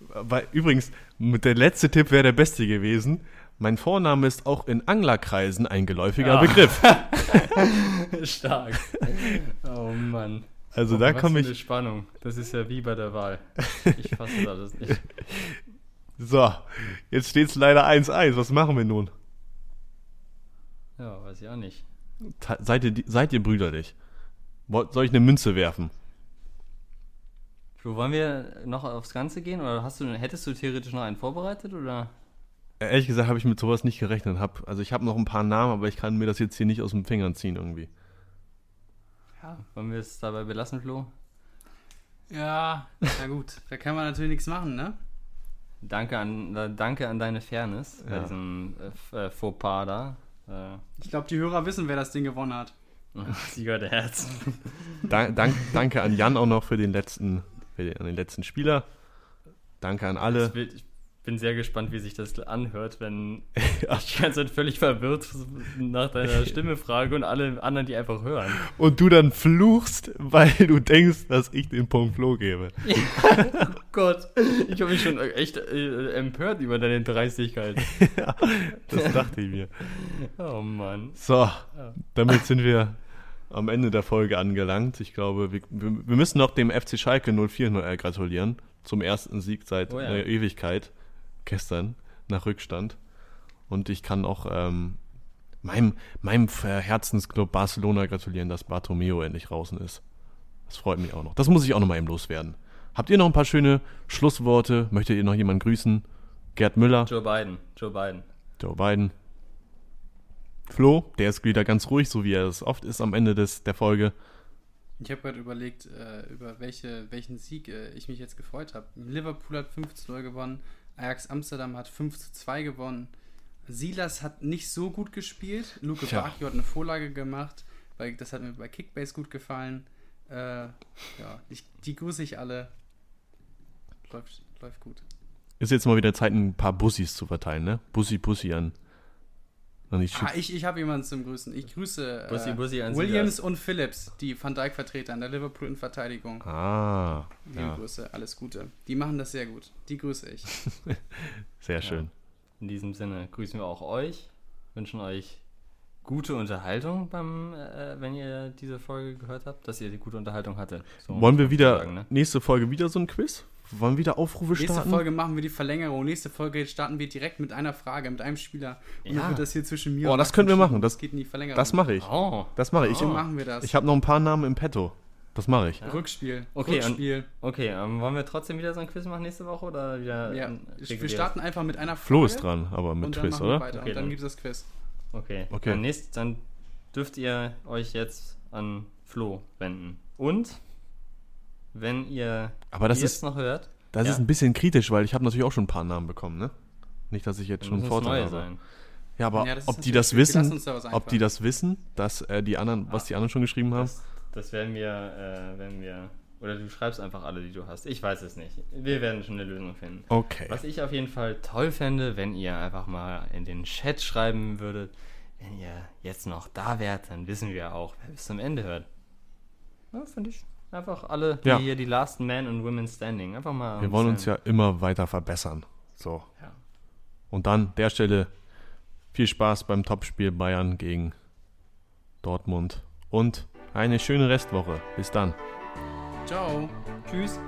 Weil, übrigens, mit der letzte Tipp wäre der beste gewesen. Mein Vorname ist auch in Anglerkreisen ein geläufiger Ja. Begriff. Stark. Oh Mann. Also Oh, da komme für eine ich. Spannung. Das ist ja wie bei der Wahl. Ich fasse das alles nicht. So, jetzt steht es leider 1-1. Was machen wir nun? Ja, weiß ich auch nicht. Ta- Seid ihr, seid ihr brüderlich? Soll ich eine Münze werfen? Flo, wollen wir noch aufs Ganze gehen oder hast du, hättest du theoretisch noch einen vorbereitet oder? Ehrlich gesagt habe ich mit sowas nicht gerechnet. Hab, also ich habe noch ein paar Namen, aber ich kann mir das jetzt hier nicht aus den Fingern ziehen irgendwie. Ja. Wollen wir es dabei belassen, Flo? Ja, na gut. Da kann man natürlich nichts machen, ne? Danke an, äh, danke an deine Fairness bei Ja. diesem äh, äh, Fauxpas da. Äh, Ich glaube, die Hörer wissen, wer das Ding gewonnen hat. Sieger der Herz. Dank, dank, danke an Jan auch noch für den letzten, für den, an den letzten Spieler. Danke an alle. Bin- Ich bin sehr gespannt, wie sich das anhört, wenn ich die ganze Zeit völlig verwirrt nach deiner Stimme frage und alle anderen die einfach hören. Und du dann fluchst, weil du denkst, dass ich den Punkt Flo gebe. Oh Gott, ich habe mich schon echt äh, empört über deine Dreistigkeit. Das dachte ich mir. Oh Mann. So, damit sind wir am Ende der Folge angelangt. Ich glaube, wir, wir, müssen noch dem FC Schalke 04 äh, gratulieren. Zum ersten Sieg seit Oh ja. äh, Ewigkeit. Gestern nach Rückstand. Und ich kann auch ähm, meinem, meinem Herzensclub Barcelona gratulieren, dass Bartomeo endlich draußen ist. Das freut mich auch noch. Das muss ich auch noch mal eben loswerden. Habt ihr noch ein paar schöne Schlussworte? Möchtet ihr noch jemanden grüßen? Gerd Müller, Joe Biden, Joe Biden. Joe Biden. Flo, der ist wieder ganz ruhig, so wie er es oft ist am Ende des, der Folge. Ich habe gerade überlegt, äh, über welche, welchen Sieg äh, ich mich jetzt gefreut habe. Liverpool hat 5 zu 0 gewonnen, Ajax Amsterdam hat 5 zu 2 gewonnen. Silas hat nicht so gut gespielt. Luke Tja. Bacchio hat eine Vorlage gemacht, weil das hat mir bei Kickbase gut gefallen. Äh, ja, ich, die grüße ich alle. Läuft, läuft gut. Ist jetzt mal wieder Zeit, ein paar Bussis zu verteilen, ne? Bussi, Bussi an. Schick- Ah, ich ich habe jemanden zum Grüßen. Ich grüße äh, Bussi, Bussi an Williams und Phillips, die Van Dijk-Vertreter an der Liverpool in Verteidigung. ah, Liebe ja, Grüße, alles Gute. Die machen das sehr gut. Die grüße ich. sehr schön. In diesem Sinne grüßen wir auch euch, wünschen euch gute Unterhaltung beim, äh, wenn ihr diese Folge gehört habt, dass ihr die gute Unterhaltung hattet. So Wollen wir wieder, sagen, ne? nächste Folge wieder so ein Quiz? Wollen wir wieder Aufrufe Nächste starten? Folge machen wir die Verlängerung. Nächste Folge starten wir direkt mit einer Frage, mit einem Spieler. Und Ja. dann wird das hier zwischen mir Oh, und das können wir machen. Das- geht in die Verlängerung. Das mache ich. Oh, Das mache ich. Ich, machen wir das. ich habe noch ein paar Namen im Petto. Das mache ich. Rückspiel. Okay, Rückspiel. okay. Ähm, wollen wir trotzdem wieder so ein Quiz machen nächste Woche oder wieder? Ja, wir starten einfach mit einer Frage. Flo ist dran, aber mit Quiz, oder? Okay, und dann dann- gibt es das Quiz. Okay. Okay. Dann, nächst, dann dürft ihr euch jetzt an Flo wenden. Und wenn ihr Aber das ist, jetzt noch hört, das ja. ist ein bisschen kritisch, weil ich habe natürlich auch schon ein paar Namen bekommen, ne? Nicht, dass ich jetzt dann schon einen müssen es Vorteil neue habe. sein. Ja, aber Ja, ob die das wissen, da was ob die das wissen, dass äh, die anderen, was die anderen schon geschrieben haben. Das, das werden wir, äh, werden wir Oder du schreibst einfach alle, die du hast. Ich weiß es nicht. Wir werden schon eine Lösung finden. Okay. Was ich auf jeden Fall toll fände, wenn ihr einfach mal in den Chat schreiben würdet, wenn ihr jetzt noch da wärt, dann wissen wir auch, wer bis zum Ende hört. Ja, finde ich. Einfach alle, die Ja. hier die Last Man und Women Standing. Einfach mal. Wir wollen uns ja immer weiter verbessern. So. Ja. Und dann der Stelle viel Spaß beim Topspiel Bayern gegen Dortmund und eine schöne Restwoche. Bis dann. Ciao. Tschüss.